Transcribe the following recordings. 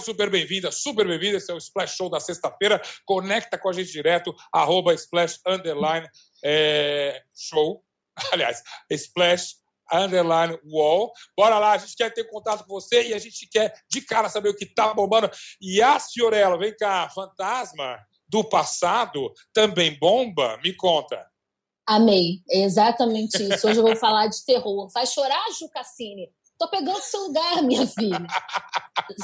Super bem-vinda, super bem-vinda. Esse é o Splash Show da sexta-feira. Conecta com a gente direto, arroba Splash Underline é, Show. Aliás, Splash Underline Wall. Bora lá, a gente quer ter contato com você e a gente quer de cara saber o que tá bombando. E a Fiorella, vem cá, fantasma do passado também bomba? Me conta. Amei, é exatamente isso. Hoje eu vou falar de terror. Vai chorar, Ju Cassini? Tô pegando seu lugar, minha filha.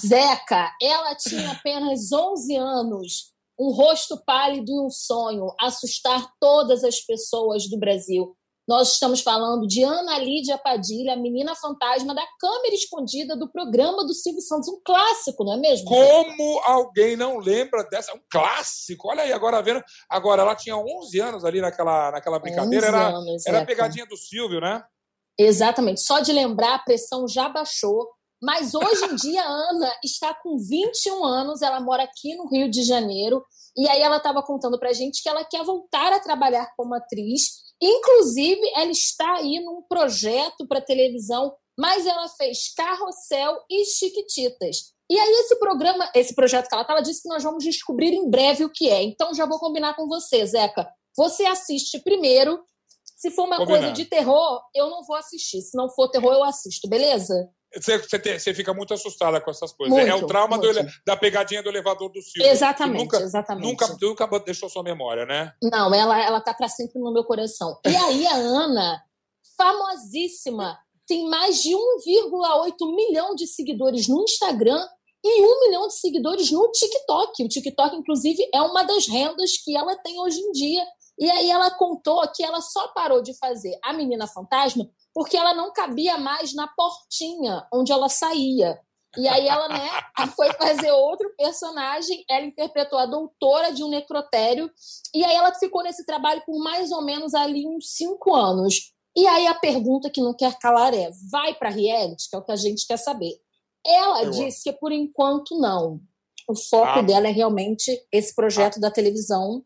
Zeca, ela tinha apenas 11 anos, um rosto pálido e um sonho, assustar todas as pessoas do Brasil. Nós estamos falando de Ana Lídia Padilha, a menina fantasma da câmera escondida do programa do Silvio Santos. Um clássico, não é mesmo? Como alguém não lembra dessa? Um clássico. Olha aí, agora vendo. Agora, ela tinha 11 anos ali naquela, naquela brincadeira. Era, anos, era a pegadinha do Silvio, né? Exatamente. Só de lembrar, a pressão já baixou. Mas hoje em dia, a Ana está com 21 anos, ela mora aqui no Rio de Janeiro. E aí ela estava contando pra gente que ela quer voltar a trabalhar como atriz Inclusive, ela está aí num projeto para televisão, mas ela fez Carrossel e Chiquititas. E aí, esse programa, esse projeto que ela estava, disse que nós vamos descobrir em breve o que é. Então, já vou combinar com você, Zeca. Você assiste primeiro. Se for uma coisa de terror, eu não vou assistir. Se não for terror, eu assisto, beleza? Você, você, você, fica muito assustada com essas coisas. Muito, é o trauma do, da pegadinha do elevador do Silvio. Exatamente, nunca, exatamente. Nunca, nunca deixou sua memória, né? Não, ela, ela tá para sempre no meu coração. E aí a Ana, famosíssima, tem mais de 1,8 milhão de seguidores no Instagram e 1 milhão de seguidores no TikTok. O TikTok, inclusive, é uma das rendas que ela tem hoje em dia. E aí ela contou que ela só parou de fazer a Menina Fantasma porque ela não cabia mais na portinha onde ela saía. E aí ela né, foi fazer outro personagem, ela interpretou a doutora de um necrotério, e aí ela ficou nesse trabalho por mais ou menos ali uns cinco anos. E aí a pergunta que não quer calar é: vai para reality, que é o que a gente quer saber. Ela Eu disse que por enquanto não. O foco ah. dela é realmente esse projeto ah. da televisão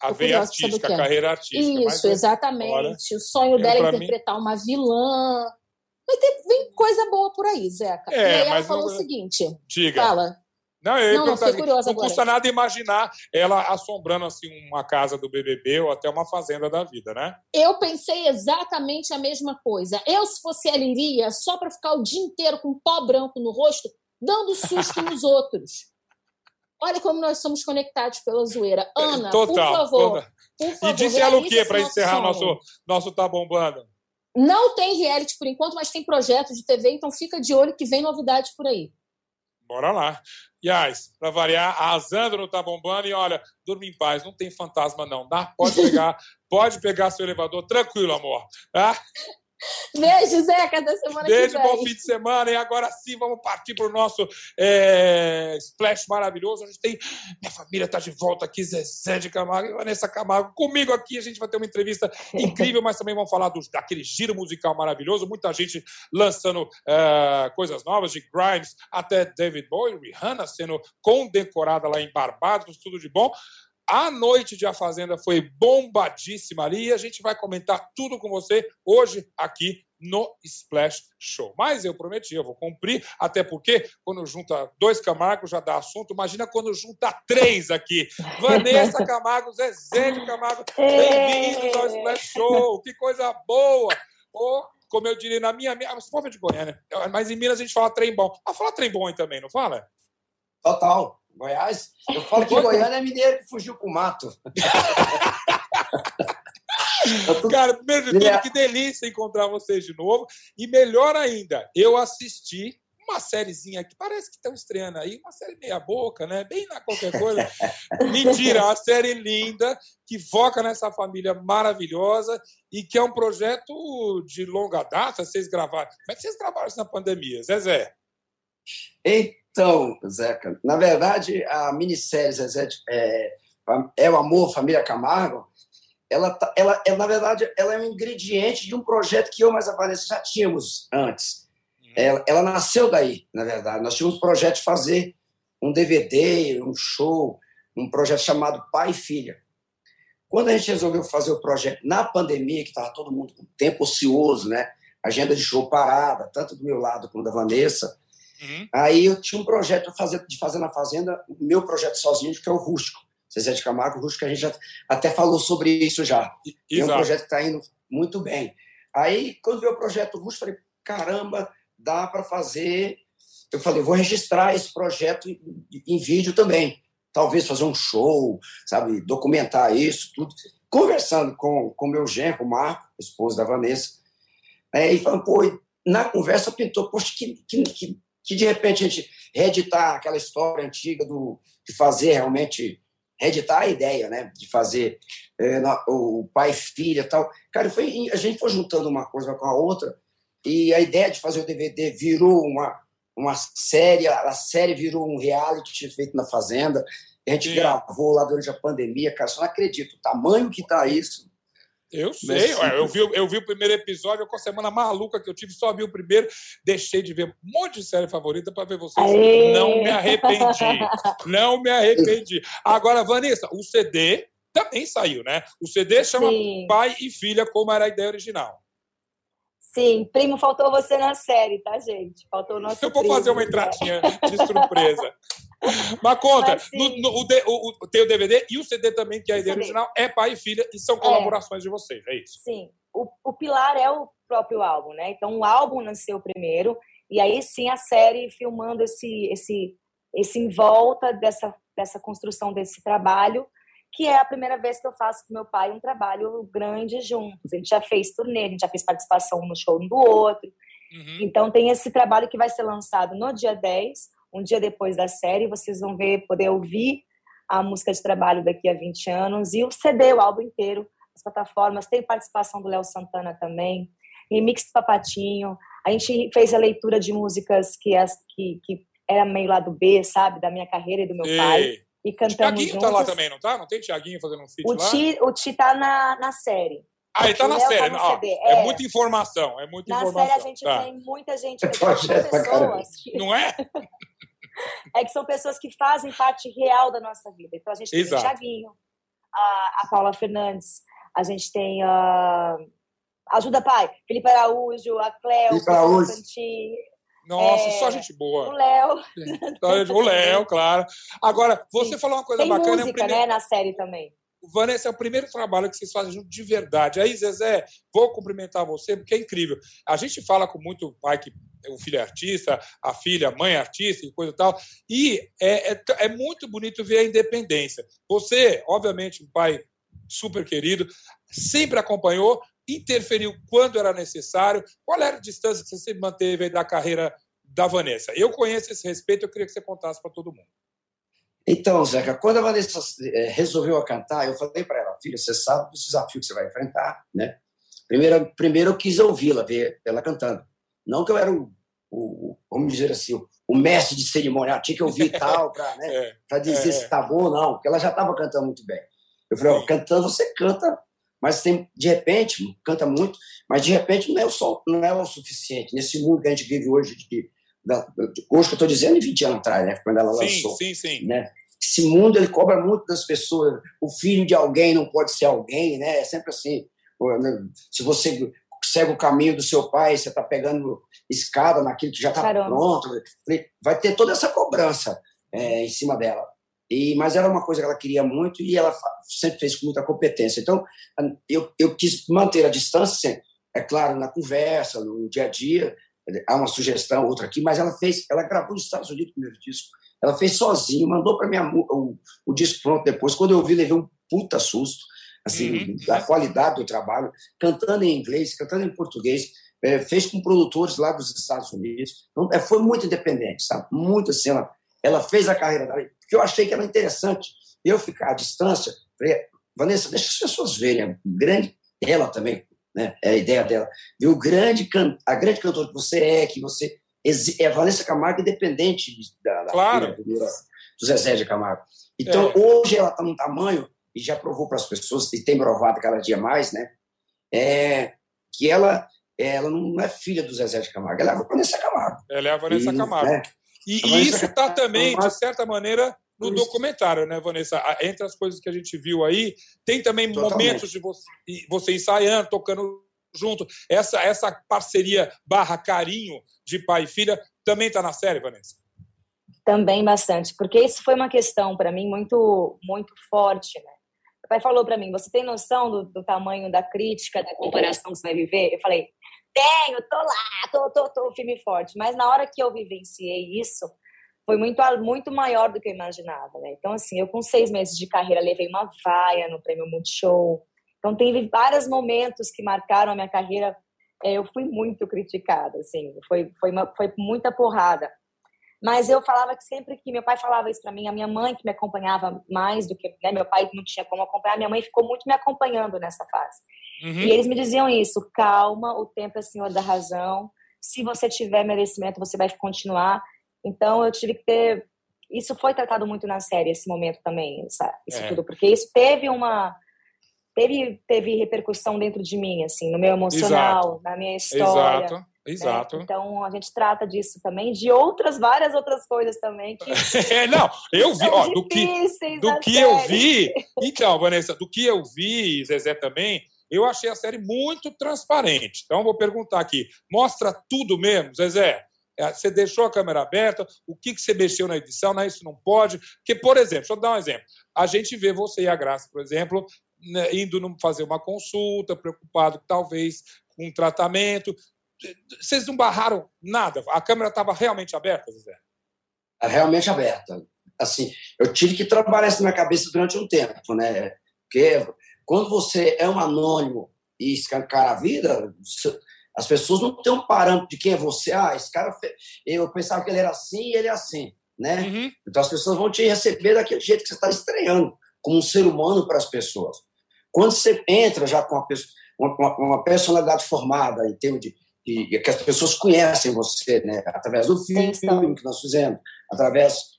a veia artística, a carreira artística. Isso, é exatamente. o sonho dela é interpretar mim... uma vilã. Mas tem, vem coisa boa por aí, Zeca. É, e aí ela falou não... o seguinte: Diga. Fala. Não, eu não, não, curiosa não custa nada imaginar ela assombrando assim uma casa do BBB ou até uma fazenda da vida, né? Eu pensei exatamente a mesma coisa. Eu, se fosse ela, iria só para ficar o dia inteiro com pó branco no rosto, dando susto nos outros. Olha como nós somos conectados pela zoeira. É, Ana, Total, por favor. Por favor e disse ela o quê para encerrar nosso, nosso Tá Bombando? Não tem reality por enquanto, mas tem projeto de TV, então fica de olho que vem novidades por aí. Bora lá. Yas, para variar, a Zandro tá bombando e olha, durma em paz, não tem fantasma não, dá? Pode pegar, pode pegar seu elevador, tranquilo, amor. Tá? Beijo, Zeca, até semana Beijo, que vem. bom fim de semana. E agora sim, vamos partir para o nosso é, splash maravilhoso. A gente tem. Minha família está de volta aqui, Zezé de Camargo e Vanessa Camargo. Comigo aqui, a gente vai ter uma entrevista incrível, mas também vamos falar dos, daquele giro musical maravilhoso. Muita gente lançando é, coisas novas, de Grimes até David Bowie, Rihanna sendo condecorada lá em Barbados, tudo de bom. A noite de A Fazenda foi bombadíssima ali e a gente vai comentar tudo com você hoje aqui no Splash Show. Mas eu prometi, eu vou cumprir, até porque quando junta dois Camargos já dá assunto. Imagina quando junta três aqui. Vanessa Camargo, Zezé de Camargo, bem-vindos ao Splash Show. Que coisa boa! Oh, como eu diria na minha... minha você pode de Goiânia, mas em Minas a gente fala trem bom. Ah, fala trem bom aí também, não fala? Total. Goiás. Eu falo que Goiânia é mineiro que fugiu com o mato. Cara, primeiro de tudo, é. que delícia encontrar vocês de novo. E melhor ainda, eu assisti uma sériezinha que parece que estão estreando aí, uma série meia boca, né? Bem na qualquer coisa. Mentira, uma série linda que foca nessa família maravilhosa e que é um projeto de longa data. Vocês gravaram. Como é que vocês gravaram isso na pandemia, Zezé? Então, Zeca, na verdade, a minissérie Zezé é, é o Amor, Família Camargo, ela, tá, ela, ela, na verdade, ela é um ingrediente de um projeto que eu mais a Vanessa já tínhamos antes. Uhum. Ela, ela nasceu daí, na verdade. Nós tínhamos um projeto de fazer um DVD, um show, um projeto chamado Pai e Filha. Quando a gente resolveu fazer o projeto na pandemia, que estava todo mundo com tempo ocioso, né? agenda de show parada, tanto do meu lado como da Vanessa, Uhum. Aí eu tinha um projeto de fazer, na Fazenda, o meu projeto sozinho, que é o Rústico. Zezé de Camargo, o Rústico, a gente já até falou sobre isso já. É um projeto que está indo muito bem. Aí, quando veio o projeto Rústico, falei, caramba, dá para fazer. Eu falei, vou registrar esse projeto em, em vídeo também. Talvez fazer um show, sabe, documentar isso, tudo. Conversando com o meu genro, o Marco, esposo da Vanessa, é, e falando, pô, na conversa pintou, poxa, que, que, que, que, de repente a gente reeditar aquela história antiga do, de fazer realmente, reeditar a ideia, né, de fazer é, na, o pai e filha tal. Cara, foi, a gente foi juntando uma coisa com a outra, e a ideia de fazer o DVD virou uma, uma série, a série virou um reality feito na Fazenda. A gente Sim. gravou lá durante a pandemia, cara, só não acredito o tamanho que está isso. Eu sei, eu vi, eu vi o primeiro episódio, com a semana maluca que eu tive, só vi o primeiro, deixei de ver um monte de série favorita para ver vocês. Aê! Não me arrependi. Não me arrependi. Agora, Vanessa, o CD também saiu, né? O CD chama Sim. Pai e Filha, como era a ideia original. Sim, primo, faltou você na série, tá, gente? Faltou o nosso. Eu vou fazer uma entradinha de surpresa. Mas conta, Mas, no, no, o, o, o, tem o DVD e o CD também, que é a ideia original, é pai e filha, e são é. colaborações é. de vocês, é isso? Sim. O, o pilar é o próprio álbum, né? Então o álbum nasceu primeiro, e aí sim a série filmando esse, esse, esse em volta dessa, dessa construção desse trabalho que é a primeira vez que eu faço com meu pai um trabalho grande juntos. A gente já fez turnê, a gente já fez participação no show um do outro. Uhum. Então tem esse trabalho que vai ser lançado no dia 10, um dia depois da série, vocês vão ver, poder ouvir a música de trabalho daqui a 20 anos e o CD, o álbum inteiro, as plataformas, tem participação do Léo Santana também, remix do Papatinho. A gente fez a leitura de músicas que, as, que, que era meio lado B, sabe, da minha carreira e do meu Ei. pai e cantamos Tiaguinho juntos. tá lá também, não tá? Não tem Tiaguinho fazendo um feat o lá? Ti, o Ti tá na, na série. Ah, ele tá na série. Tá ah, é. é. muita informação, é muita na informação. Na série a gente tá. tem muita gente, pessoas que... Não é? é que são pessoas que fazem parte real da nossa vida. Então a gente tem Exato. o Tiaguinho, a, a Paula Fernandes, a gente tem a... Ajuda Pai, Felipe Araújo, a Cleo, Felipe Araújo. Nossa, é, só gente boa. O Léo. O Léo, claro. Agora, você Sim. falou uma coisa Tem bacana. música, é primeiro... né, na série também. Vanessa, é o primeiro trabalho que vocês fazem junto de verdade. Aí, Zezé, vou cumprimentar você, porque é incrível. A gente fala com muito pai que o filho é artista, a filha, a mãe é artista e coisa e tal. E é, é, é muito bonito ver a independência. Você, obviamente, um pai super querido, sempre acompanhou, interferiu quando era necessário? Qual era a distância que você manteve da carreira da Vanessa? Eu conheço esse respeito, eu queria que você contasse para todo mundo. Então, Zeca, quando a Vanessa eh, resolveu cantar, eu falei para ela, filha, você sabe dos desafios que você vai enfrentar, né? Primeiro, primeiro eu quis ouvi-la, ver ela cantando. Não que eu era o, o vamos dizer assim, o, o mestre de cerimônia, tinha que ouvir tal para né, é, dizer é, se tá bom ou não, porque ela já estava cantando muito bem. Eu falei, ó, cantando você canta mas tem, de repente, canta muito, mas de repente não é, o, só, não é o suficiente. Nesse mundo que a gente vive hoje, de, da, hoje que eu estou dizendo, em 20 anos atrás, né, quando ela lançou. Sim, sim, né? Esse mundo ele cobra muito das pessoas. O filho de alguém não pode ser alguém, né? É sempre assim. Né, se você segue o caminho do seu pai, você está pegando escada naquilo que já está pronto. Vai ter toda essa cobrança é, em cima dela. E, mas era uma coisa que ela queria muito e ela sempre fez com muita competência. Então, eu, eu quis manter a distância, é claro, na conversa, no dia a dia. Há uma sugestão, outra aqui, mas ela fez, ela gravou nos Estados Unidos o primeiro disco. Ela fez sozinha, mandou para mim o, o, disco pronto depois. Quando eu vi, levei um puta susto, assim, uhum. da qualidade do trabalho, cantando em inglês, cantando em português. É, fez com produtores lá dos Estados Unidos. Então, é, foi muito independente, sabe? Muito assim, ela, ela fez a carreira dela que eu achei que era interessante eu ficar à distância. Falei, Vanessa, deixa as pessoas verem a grande, ela também, né? É a ideia dela, ver o grande, a grande cantora que você é, que você é a Vanessa Camargo independente da, da claro. do, do Zezé de Camargo. Então, é. hoje ela está num tamanho, e já provou para as pessoas, e tem provado cada dia mais, né? É, que ela, ela não é filha do Zezé de Camargo, ela é a Vanessa Camargo. Ela é a Vanessa e, Camargo. Né? E, e isso está também, de certa maneira, no documentário, né, Vanessa? Entre as coisas que a gente viu aí, tem também Totalmente. momentos de você, você ensaiando, tocando junto. Essa, essa parceria barra carinho de pai e filha também está na série, Vanessa? Também bastante, porque isso foi uma questão para mim muito, muito forte, né? Pai falou para mim: você tem noção do, do, tamanho da crítica, da comparação que você vai viver? Eu falei: tenho, tô lá, tô, tô, tô firme e forte. Mas na hora que eu vivenciei isso, foi muito, muito maior do que eu imaginava, né? Então, assim, eu com seis meses de carreira levei uma vaia no Prêmio Multishow. Então, teve vários momentos que marcaram a minha carreira. É, eu fui muito criticada, assim, foi, foi, uma, foi muita porrada. Mas eu falava que sempre que meu pai falava isso para mim, a minha mãe que me acompanhava mais do que, né, meu pai não tinha como acompanhar, minha mãe ficou muito me acompanhando nessa fase. Uhum. E eles me diziam isso: calma, o tempo é senhor da razão. Se você tiver merecimento, você vai continuar. Então eu tive que ter. Isso foi tratado muito na série, esse momento também, essa, isso é. tudo, porque isso teve uma. Teve, teve repercussão dentro de mim, assim, no meu emocional, Exato. na minha história. Exato. Né? Exato. Né? Então a gente trata disso também, de outras, várias outras coisas também. Que é, não, eu vi, ó, do que, do que eu vi. Então, Vanessa, do que eu vi, Zezé também, eu achei a série muito transparente. Então, vou perguntar aqui: mostra tudo mesmo, Zezé? É, você deixou a câmera aberta? O que, que você mexeu na edição? Não, isso não pode. Porque, por exemplo, deixa eu dar um exemplo. A gente vê você e a Graça, por exemplo, né, indo fazer uma consulta, preocupado talvez com um tratamento. Vocês não barraram nada? A câmera estava realmente aberta, Zezé? Realmente aberta. Assim, eu tive que trabalhar isso na cabeça durante um tempo, né? Porque quando você é um anônimo e escancara a vida, as pessoas não têm um parâmetro de quem é você. Ah, esse cara, eu pensava que ele era assim e ele é assim, né? Uhum. Então as pessoas vão te receber daquele jeito que você está estreando, como um ser humano para as pessoas. Quando você entra já com uma, uma, uma personalidade formada em termos de, de, que as pessoas conhecem você, né? Através do filme que nós fizemos, através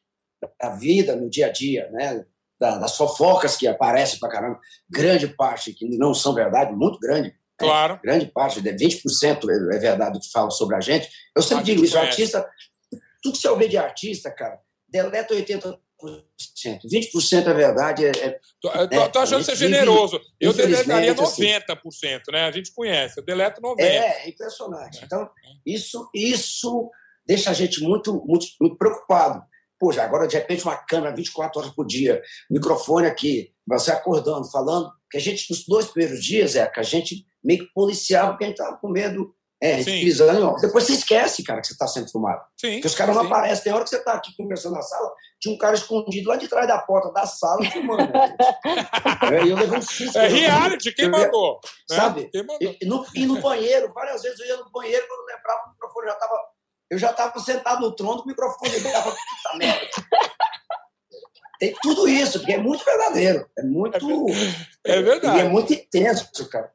da vida no dia a dia, né? das fofocas que aparecem para caramba, grande parte que não são verdade, muito grande, Claro. Grande parte, 20% é verdade que fala sobre a gente. Eu sempre digo isso, artista, tudo que você ouvir de artista, cara, deleta 80%. 20% é verdade. É, é, tô, né? achando você generoso. Eu deletaria 90%, assim, né? A gente conhece, eu deleto 90%. É, é impressionante. É. Então, isso, isso deixa a gente muito, muito, muito preocupado. Poxa, agora de repente uma câmera 24 horas por dia, microfone aqui, você acordando, falando, que a gente, nos dois primeiros dias, é que a gente meio que policiava porque a gente estava com medo é, pisando. Depois você esquece, cara, que você está sendo filmado. Sim, porque os caras não aparecem. Tem hora que você está aqui conversando na sala, tinha um cara escondido lá de trás da porta da sala filmando. Né, é, eu levei um susto. É reality, quem mandou? Né? Sabe? Quem mandou? E, no, e no banheiro, várias vezes eu ia no banheiro, quando eu lembrava, o microfone já estava. Eu já estava sentado no trono, o microfone estava. Puta merda. Tem tudo isso, porque é muito verdadeiro. É muito. É, verdade. E é muito intenso, cara.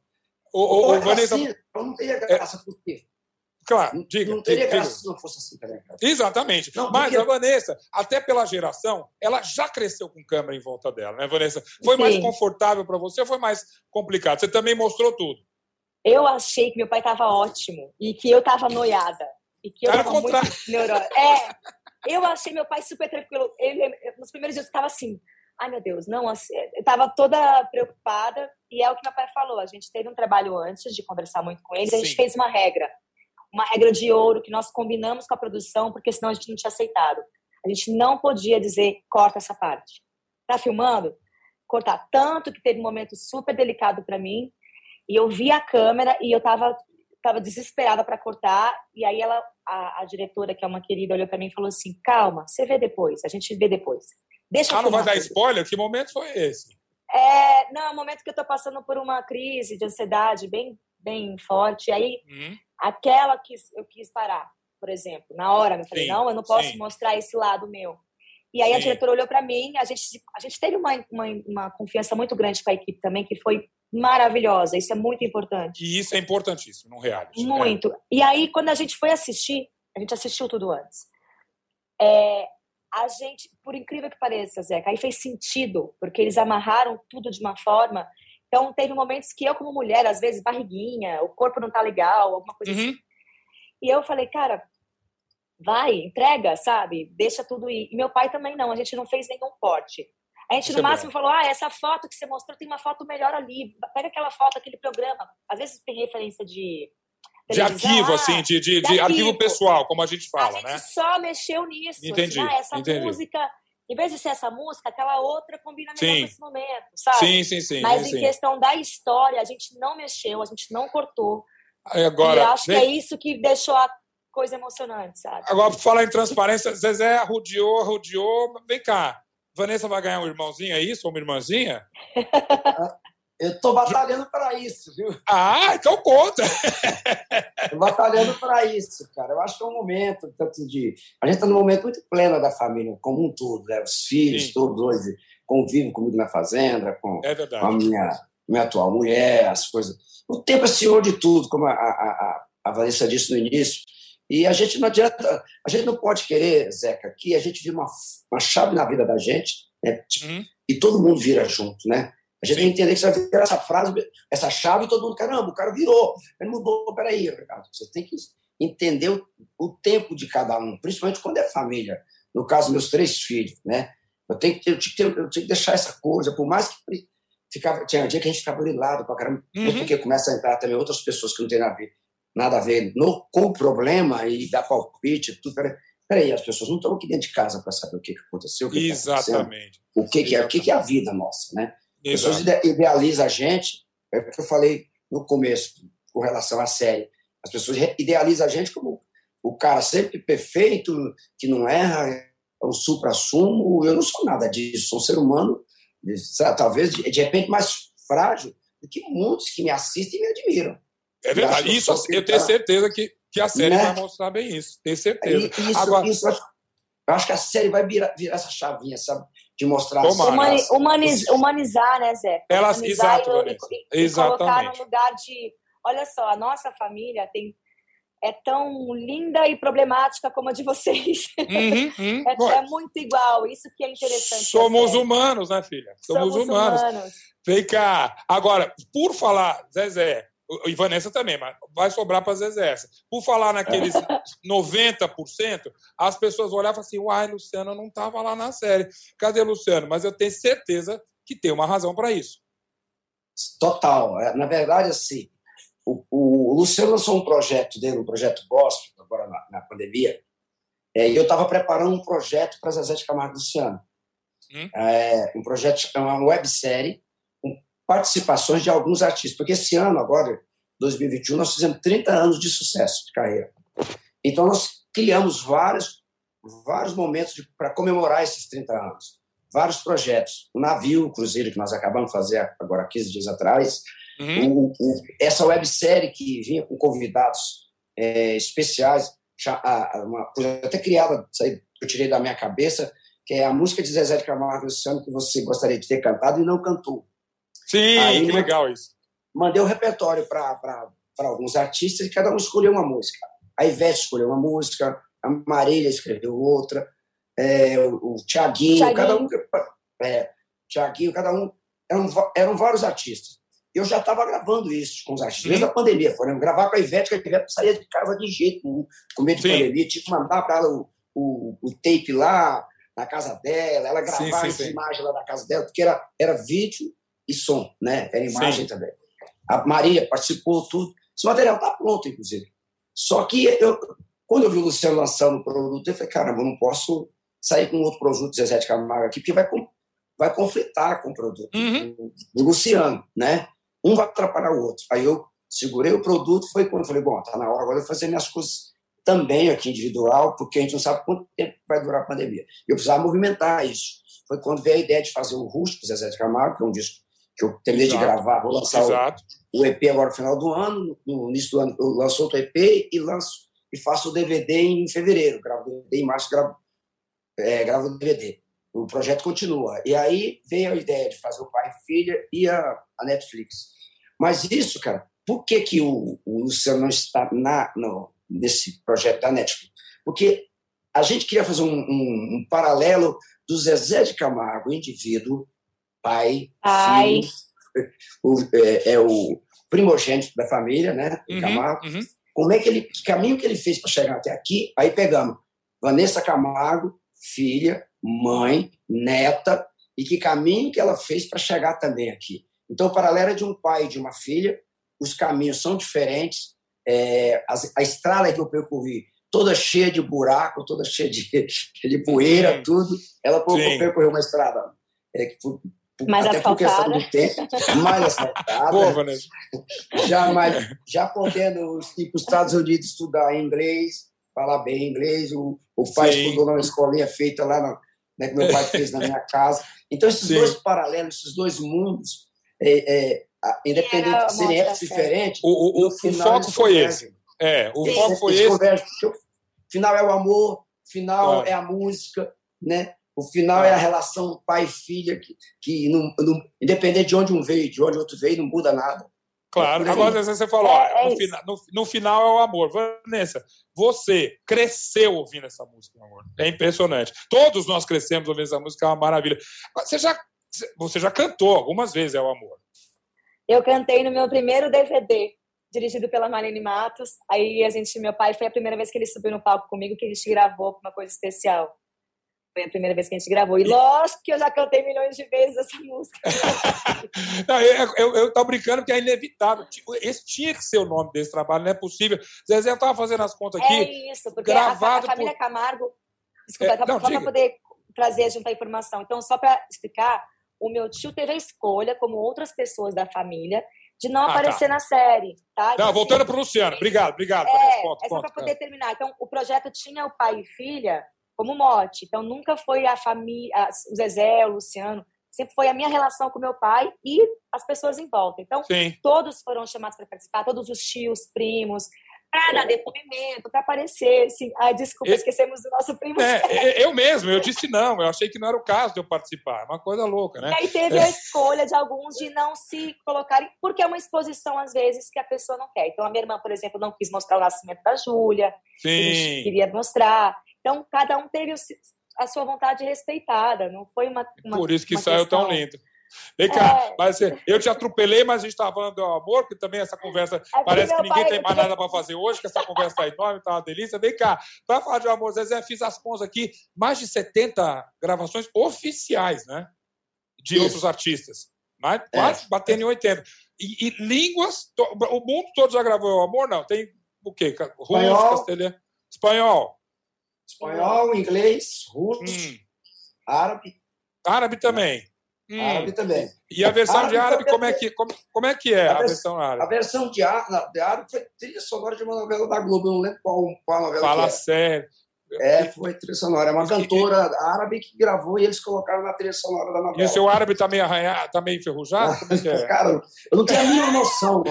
O, o, o Vanessa... assim, eu não teria graça, por quê? Claro, diga. Não teria diga, graça diga. se não fosse assim também. Exatamente. Não, Mas a Vanessa, até pela geração, ela já cresceu com câmera em volta dela, né, Vanessa? Foi Sim. mais confortável para você ou foi mais complicado? Você também mostrou tudo. Eu achei que meu pai estava ótimo e que eu estava noiada. E que eu estava muito neurótica. É, eu achei meu pai super tranquilo. Ele, nos primeiros dias eu estava assim, ai meu Deus, não, assim, eu estava toda preocupada e é o que meu pai falou. A gente teve um trabalho antes de conversar muito com eles, a gente fez uma regra, uma regra de ouro que nós combinamos com a produção, porque senão a gente não tinha aceitado. A gente não podia dizer corta essa parte. Tá filmando? Cortar tanto que teve um momento super delicado para mim e eu vi a câmera e eu estava tava desesperada para cortar e aí ela a, a, diretora que é uma querida olhou para mim e falou assim calma você vê depois a gente vê depois Deixa ah, não vai dar spoiler? Que momento foi esse? É, não, é um momento que eu estou passando por uma crise de ansiedade bem, bem forte. Aí, uhum. aquela que eu quis parar, por exemplo, na hora, eu falei, sim, não, eu não posso sim. mostrar esse lado meu. E aí sim. a diretora olhou para mim, a gente, a gente teve uma, uma, uma, confiança muito grande com a equipe também, que foi maravilhosa. Isso é muito importante. E isso é importantíssimo no reality. Né? Muito. É. E aí, quando a gente foi assistir, a gente assistiu tudo antes. É, a gente, por incrível que pareça, Zeca, aí fez sentido, porque eles amarraram tudo de uma forma. Então, teve momentos que eu, como mulher, às vezes, barriguinha, o corpo não tá legal, alguma coisa uhum. assim. E eu falei, cara, vai, entrega, sabe? Deixa tudo ir. E meu pai também não, a gente não fez nenhum corte. A gente, no máximo, falou: ah, essa foto que você mostrou tem uma foto melhor ali. Pega aquela foto, aquele programa. Às vezes tem referência de. De arquivo, ah, assim, de, de, de, arquivo. arquivo. pessoal, como a gente fala, a né? gente só mexeu nisso. Entendi. Assim, ah, essa entendi. música, em vez de ser essa música, aquela outra combina melhor sim. nesse momento, sabe? Sim, sim, sim. Mas sim, em sim. questão da história, a gente não mexeu, a gente não cortou. Agora, e eu acho vem... que é isso que deixou a coisa emocionante, sabe? Agora, por falar em transparência, Zezé arrodeou, arrodeou. Vem cá, Vanessa vai ganhar um irmãozinho, é isso? Ou uma irmãzinha? Eu estou batalhando para isso, viu? Ah, então conta! Estou batalhando para isso, cara. Eu acho que é um momento, tanto de. A gente está num momento muito pleno da família, como um todo, né? Os filhos, Sim. todos hoje convivem comigo na fazenda, com, é com a minha, minha atual mulher, as coisas. O tempo é senhor de tudo, como a, a, a, Vanessa disse no início. E a gente não adianta, a gente não pode querer, Zeca, que a gente vira uma, uma chave na vida da gente, né? Uhum. E todo mundo vira junto, né? A gente Sim. tem que entender que você vai virar essa frase, essa chave, e todo mundo, caramba, o cara virou, ele mudou, peraí, Ricardo. Você tem que entender o, o, tempo de cada um, principalmente quando é família. No caso, meus três filhos, né? Eu tenho que, eu tenho eu tenho que deixar essa coisa, por mais que ficava, tinha um dia que a gente ficava lado pra caramba, Uhum. porque começa a entrar também outras pessoas que não têm nada a ver, nada a ver no, com o problema e dá palpite, tudo. Peraí, peraí, as pessoas não estão aqui dentro de casa para saber o que, que aconteceu. O que Exatamente. Tá o que, que, é, o que, que é a vida nossa, né? As pessoas ide- idealizam a gente, é o que eu falei no começo, com relação à série. As pessoas idealizam a gente como o cara sempre perfeito, que não erra, é um supra-sumo. Eu não sou nada disso, sou um ser humano, talvez de, repente mais frágil do que muitos que me assistem e me admiram. É verdade. Eu Isso eu tenho certeza que, que a série Né? vai mostrar bem isso. Tenho certeza. Isso, Agora, isso, eu acho- acho que a série vai virar, virar essa chavinha, sabe? De mostrar. Humani- humaniz- humanizar, né, Zé? Elas- Humanizar exato, e- e, e, colocar no lugar de. Olha só, a nossa família tem é tão linda e problemática como a de vocês. Uhum, uhum. É, é muito igual. Isso que é interessante. somos série. humanos, né, filha? Somos, Somos humanos. humanos. Vem cá. Agora, por falar, Zezé, e Vanessa também, mas vai sobrar para Zezé essa. Por falar naqueles 90%, as pessoas olhavam assim, uai, Luciano não estava lá na série. Cadê Luciano? Mas eu tenho certeza que tem uma razão para isso. Total. É, Na verdade, assim, o, o Luciano lançou um projeto dele, um projeto gospel, agora na, na pandemia, é, e eu estava preparando um projeto para Zezé de Camargo e Luciano. Hum. É, um projeto, é uma websérie participações de alguns artistas, porque esse ano, agora, 2021, nós fizemos 30 anos de sucesso de carreira. Então, nós criamos vários, vários momentos para comemorar esses 30 anos. Vários projetos. O navio, o cruzeiro, que nós acabamos de fazer agora 15 dias atrás, Uhum. o- o- essa websérie que vinha com convidados é, especiais, uma coisa até criada, eu tirei da minha cabeça, que é a música de Zezé de Camargo Luciano que você gostaria de ter cantado e não cantou. Sim, Aí, que né? legal isso. Mandei o repertório para alguns artistas e cada um escolheu uma música. A Ivete escolheu uma música, a Marília escreveu outra, é, o, o Tiaguinho, Thiaguinho. cada um. É, Tiaguinho, cada um. Eram, eram vários artistas. Eu já estava gravando isso com os artistas, desde a pandemia. Foram gravar com a Ivete, que a Ivete saía de casa de jeito nenhum, com medo de Sim. pandemia. Tinha que mandar para ela o, o, o tape lá na casa dela, ela Sim, gravar sim, essa sim. imagem lá da casa dela, porque era, era vídeo e som, né? Era imagem Sim. também. A Maria participou, tudo. Esse material está pronto, inclusive. Só que eu, quando eu vi o Luciano lançando o produto, eu falei, caramba, eu não posso sair com outro produto de Zezé de Camargo aqui, porque vai, vai conflitar com o produto Uhum. do, Luciano, né? Um vai atrapalhar o outro. Aí eu segurei o produto, foi quando eu falei, bom, tá na hora agora de fazer minhas coisas também aqui individual, porque a gente não sabe quanto tempo vai durar a pandemia. Eu precisava movimentar isso. Foi quando veio a ideia de fazer o Rústico, Zezé de Camargo, que é um disco que eu terminei Exato. de gravar, vou lançar o, Exato. o EP agora no final do ano, no início do ano eu lanço outro EP e lanço e faço o DVD em fevereiro, gravo o DVD em março, gravo, é, gravo o DVD. O projeto continua. E aí veio a ideia de fazer o pai e filha e a, a Netflix. Mas isso, cara, por que, que o, o Luciano não está na, no, nesse projeto da Netflix? Porque a gente queria fazer um, um, um paralelo do Zezé de Camargo, indivíduo, pai, Pai. filho, o, é, é o primogênito da família, né? Uhum, Camargo. uhum. Como é que ele, que caminho que ele fez para chegar até aqui? Aí pegamos Vanessa Camargo, filha, mãe, neta, e que caminho que ela fez para chegar também aqui. Então, o paralelo é de um pai e de uma filha, os caminhos são diferentes, é, a, a, estrada que eu percorri, toda cheia de buraco, toda cheia de, de poeira, Sim. tudo, ela Sim. percorreu uma estrada é, até por questão do tempo, mais asfaltada. Boa, né? já, mais, já podendo ir para os Estados Unidos estudar inglês, falar bem inglês. O, o pai Sim. estudou numa escolinha feita lá, na, né, que meu pai fez na minha casa. Então, esses Sim. dois paralelos, esses dois mundos, é, é, independente de serem épocas diferentes, o, o, o, final, o foco foi esse. É, o foco foi esse. o final é o amor, final é a música, né? O final é a relação pai filha, que, que não, não, independente de onde um veio, de onde outro veio, não muda nada. Claro, é agora você falou, é, é no, fina, no, no, final é o amor. Vanessa, você cresceu ouvindo essa música, amor. É impressionante. Todos nós crescemos ouvindo essa música, é uma maravilha. Você já, você já cantou algumas vezes, é o amor. Eu cantei no meu primeiro DVD, dirigido pela Marlene Matos. Aí a gente, meu pai, foi a primeira vez que ele subiu no palco comigo, que a gente gravou uma coisa especial. Foi a primeira vez que a gente gravou. E lógico que eu já cantei milhões de vezes essa música. não, eu, eu, eu tô brincando que é inevitável. Tipo, esse tinha que ser o nome desse trabalho, não é possível. Zezé, eu estava fazendo as contas aqui. É isso, porque gravado a, a família por... Camargo. Desculpa, é, não, só para poder trazer junto a informação. Então, só para explicar, o meu tio teve a escolha, como outras pessoas da família, de não ah, tá. aparecer tá. na série. Tá? Então, não, voltando assim, para o Luciano. Obrigado, obrigado. É, ponto, é só para poder terminar. Então, o projeto tinha o pai e filha como mote. Então, nunca foi a família, o Zezé, o Luciano, sempre foi a minha relação com meu pai e as pessoas em volta. Então, Sim. todos foram chamados para participar, todos os tios, primos, para dar depoimento, para aparecer. Assim, ai, desculpa, eu, esquecemos do nosso primo. É, eu mesmo, eu disse não, eu achei que não era o caso de eu participar. É uma coisa louca, né? E aí teve é. a escolha de alguns de não se colocarem, porque é uma exposição, às vezes, que a pessoa não quer. Então, a minha irmã, por exemplo, não quis mostrar o nascimento da Júlia. Sim. Queria mostrar. Então, cada um teve a sua vontade respeitada, não foi uma. uma Por isso que saiu questão... tão lindo. Vem cá, é... mas assim, eu te atropelei, mas a gente estava falando do amor, porque também essa conversa é parece que ninguém pai... tem mais nada para fazer hoje, que essa conversa está enorme, está uma delícia. Vem cá, para falar de amor, Zezé, fiz as contas aqui, mais de 70 gravações oficiais, né? De Isso. outros artistas. Mas é. quase batendo em 80. E, e línguas, to... o mundo todo já gravou o amor? Não, tem o quê? Russo, castelhano, espanhol. Espanhol, inglês, russo, hum. árabe. Árabe também. Hum. Árabe também. E a versão árabe de árabe, como é, que, como, como é que é a, a versão árabe? A versão de árabe, de árabe foi trilha sonora de uma novela da Globo, não lembro qual, qual novela Fala sério. É, foi trilha sonora. É uma cantora árabe que gravou e eles colocaram na trilha sonora da novela. E o seu árabe tá meio arranhado, tá meio enferrujado? É, é? Cara, eu não tenho a mínima noção.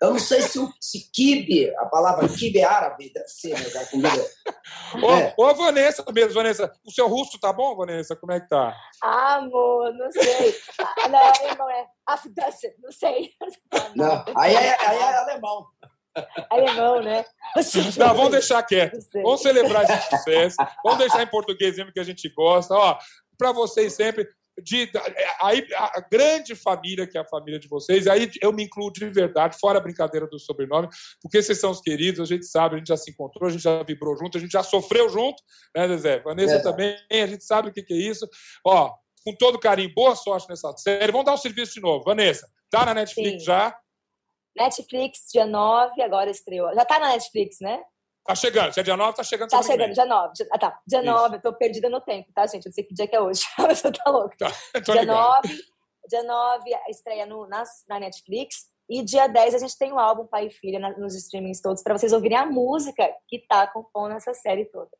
Eu não sei se, se kibe, a palavra kibe é árabe, deve ser, né, da comida. Ô, é. ô, Vanessa mesmo, Vanessa, o seu russo tá bom, Vanessa? Como é que tá? Ah, amor, não sei. Ah, não, não é. Não sei. Não, aí é, aí é alemão. Alemão, né? Não, vamos deixar quieto. Vamos celebrar esse sucesso. Vamos deixar em português mesmo que a gente gosta. Ó, para vocês sempre, de, aí, a grande família que é a família de vocês, aí eu me incluo de verdade, fora a brincadeira do sobrenome, porque vocês são os queridos, a gente sabe, a gente já se encontrou, a gente já vibrou junto, a gente já sofreu junto, né, Zezé? Vanessa é. também, a gente sabe o que, que é isso. Ó, com todo carinho, boa sorte nessa série. Vamos dar o um serviço de novo. Vanessa, tá na Netflix Sim. já? Netflix, dia 9, agora estreou. Já tá na Netflix, né? Tá chegando, dia 9, tá chegando. Tá chegando, dia 9. Ah, tá. Dia Isso. 9, eu tô perdida no tempo, tá, gente? Eu não sei que dia que é hoje. Você tá louco. Tá, dia ligado. 9, dia 9, estreia no, na, na Netflix. E dia 10 a gente tem o álbum Pai e Filha na, nos streamings todos, para vocês ouvirem a música que tá compondo essa série toda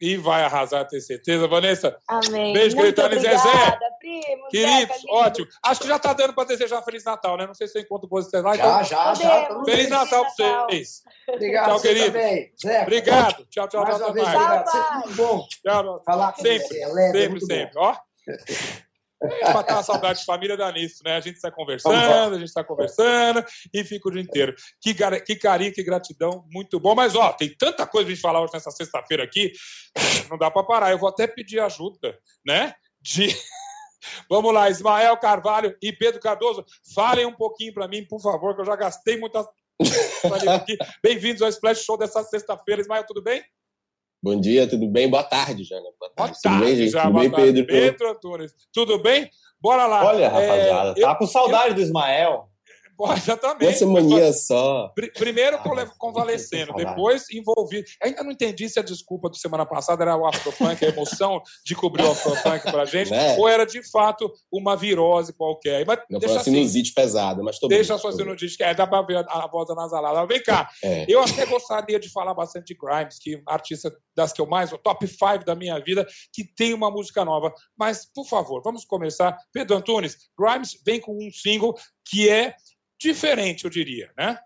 e vai arrasar, ter certeza. Vanessa, Amém. beijo, gritando Zezé. Primo, Queridos, Zeca, ótimo. Acho que já está dando para desejar Feliz Natal, né? Não sei se você encontra você lá. Já, então... já, já. Feliz, Feliz Natal para vocês. Obrigado, tchau, querido. Também. Obrigado. Tchau, tchau. Mais tchau, uma vez, obrigado. Sempre bom tchau, falar com sempre, você. É leve, sempre, é sempre. Bom. Ó. matar uma saudade de família dá nisso, né? A gente está conversando, a gente está conversando e fica o dia inteiro. Que, que carinho, que gratidão, muito bom. Mas, ó, tem tanta coisa pra gente falar hoje nessa sexta-feira aqui, não dá para parar. Eu vou até pedir ajuda, né? De. Vamos lá, Ismael Carvalho e Pedro Cardoso, falem um pouquinho para mim, por favor, que eu já gastei muita. Bem-vindos ao Splash Show dessa sexta-feira. Ismael, tudo bem? Bom dia, tudo bem? Boa tarde, já. Né? Boa tarde, Boa tarde tudo bem, já. Tudo bem, Pedro? Pedro Antunes. Tudo bem? Bora lá. Olha, rapaziada, é, tá eu, com saudade eu, do Ismael. Exatamente. Uma semaninha só. Primeiro ah, convalescendo, depois envolvido. Ainda não entendi se a desculpa do semana passada era o Afropunk, a emoção de cobrir o Afropunk pra gente, né? ou era de fato uma virose qualquer. Mas não deixa foi uma sinusite assim, pesada, mas tô Deixa bem, a sua sinusite, que é, dá pra ver a, a voz anasalada. Vem cá, é. eu até gostaria de falar bastante de Grimes, que artista das que eu mais, o top 5 da minha vida, que tem uma música nova. Mas, por favor, vamos começar. Pedro Antunes, Grimes vem com um single que é diferente, eu diria, né?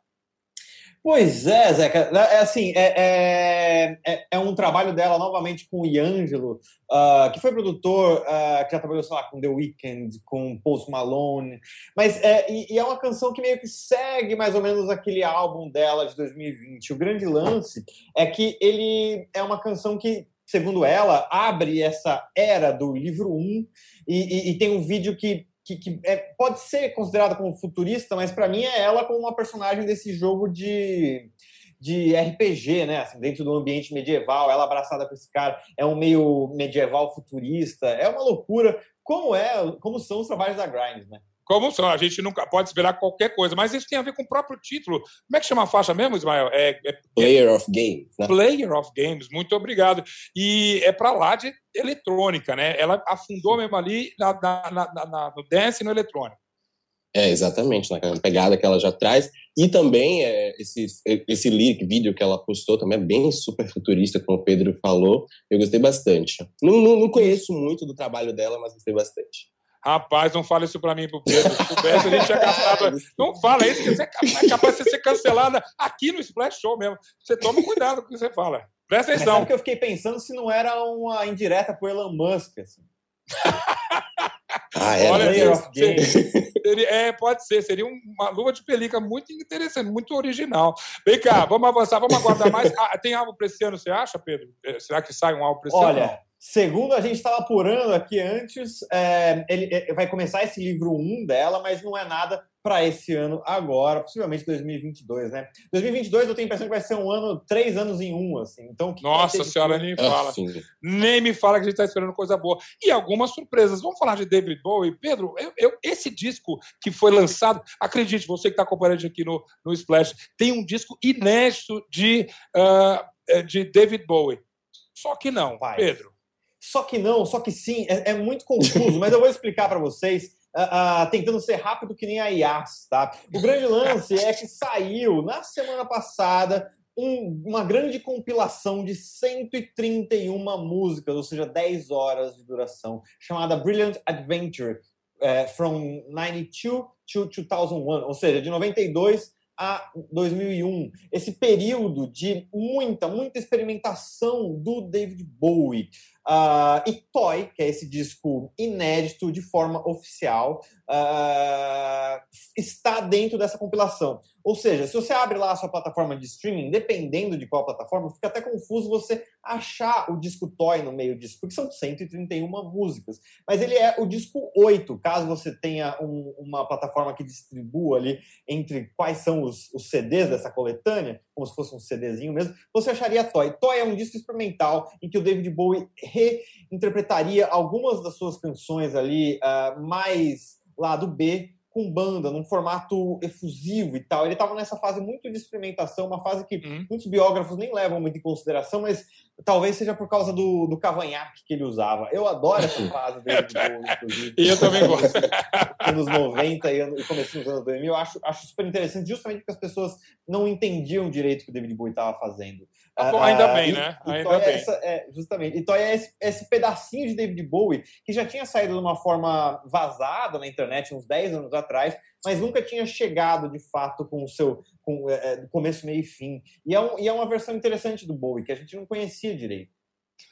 Pois é, Zeca. É, é assim, é, é, é, um trabalho dela novamente com o Iangelo, uh, que foi produtor, uh, que já trabalhou, sei lá, com The Weeknd, com Post Malone. Mas é, e, e, é uma canção que meio que segue mais ou menos aquele álbum dela de 2020. O grande lance é que ele é uma canção que, segundo ela, abre essa era do livro 1 e, e, e tem um vídeo que que, que é, pode ser considerada como futurista, mas para mim é ela como uma personagem desse jogo de, de RPG, né? Assim, dentro do ambiente medieval, ela abraçada com esse cara, é um meio medieval futurista, é uma loucura. Como é, como são os trabalhos da Grimes, né? Como são. A gente nunca pode esperar qualquer coisa, mas isso tem a ver com o próprio título. Como é que chama a faixa mesmo, Ismael? É, é Player of Games. Né? Player of Games, muito obrigado. E é para lá de eletrônica, né? Ela afundou mesmo ali na, na, na, na, no dance e no eletrônico. É, exatamente, na pegada que ela já traz. E também é, esse, esse lyric vídeo que ela postou também é bem super futurista, como o Pedro falou. Eu gostei bastante. Não, não, não conheço muito do trabalho dela, mas gostei bastante. Rapaz, não fala isso para mim, pro Pedro. Se pudesse, a gente tinha gastado. Não fala isso, que você é capaz de ser cancelada aqui no Splash Show mesmo. Você toma cuidado com o que você fala. Presta atenção. Mas sabe que eu fiquei pensando se não era uma indireta pro Elon Musk, assim. ah, é, Olha, seria, é, pode ser. Seria uma luva de pelica muito interessante, muito original. Vem cá, vamos avançar, vamos aguardar mais. Ah, tem algo para esse ano, você acha, Pedro? É, será que sai um álbum para esse Olha, ano? Olha, Segundo, a gente estava apurando aqui antes, é, ele, é, vai começar esse livro 1 um dela, mas não é nada para esse ano agora, possivelmente 2022, né? 2022 eu tenho a impressão que vai ser um ano, três anos em um, assim. Então, Nossa senhora, nem fala. Assim. Nem me fala que a gente está esperando coisa boa. E algumas surpresas. Vamos falar de David Bowie. Pedro, eu, eu, esse disco que foi lançado, acredite, você que está acompanhando aqui no, no Splash, tem um disco inédito de, uh, de David Bowie. Só que não, Pai. Pedro só que não, só que sim, é, é muito confuso, mas eu vou explicar para vocês, uh, uh, tentando ser rápido que nem a IAS, tá? O grande lance é que saiu na semana passada um, uma grande compilação de 131 músicas, ou seja, 10 horas de duração, chamada Brilliant Adventure, uh, from 92 to 2001, ou seja, de 92 a 2001, esse período de muita, muita experimentação do David Bowie. Uh, e Toy, que é esse disco inédito de forma oficial, uh, está dentro dessa compilação. Ou seja, se você abre lá a sua plataforma de streaming, dependendo de qual plataforma, fica até confuso você achar o disco Toy no meio disso, porque são 131 músicas. Mas ele é o disco 8, caso você tenha um, uma plataforma que distribua ali entre quais são os, os, CDs dessa coletânea, como se fosse um CDzinho mesmo, você acharia Toy. Toy é um disco experimental em que o David Bowie reinterpretaria algumas das suas canções ali uh, mais lado B com banda, num formato efusivo e tal. Ele estava nessa fase muito de experimentação, uma fase que uhum. muitos biógrafos nem levam muito em consideração, mas talvez seja por causa do, do cavanhaque que ele usava. Eu adoro essa fase dele inclusive. E eu também gosto. Anos 90 e, e começo dos anos 2000, eu acho, acho super interessante, justamente porque as pessoas não entendiam direito o que o David Bowie estava fazendo. Ah, bom, ainda uh, bem, né? E, ainda bem. Essa, é, justamente. Então é esse, esse, pedacinho de David Bowie que já tinha saído de uma forma vazada na internet uns 10 anos atrás, mas nunca tinha chegado de fato com o seu com, é, é começo, meio e fim. E é, um, e é uma versão interessante do Bowie que a gente não conhecia direito.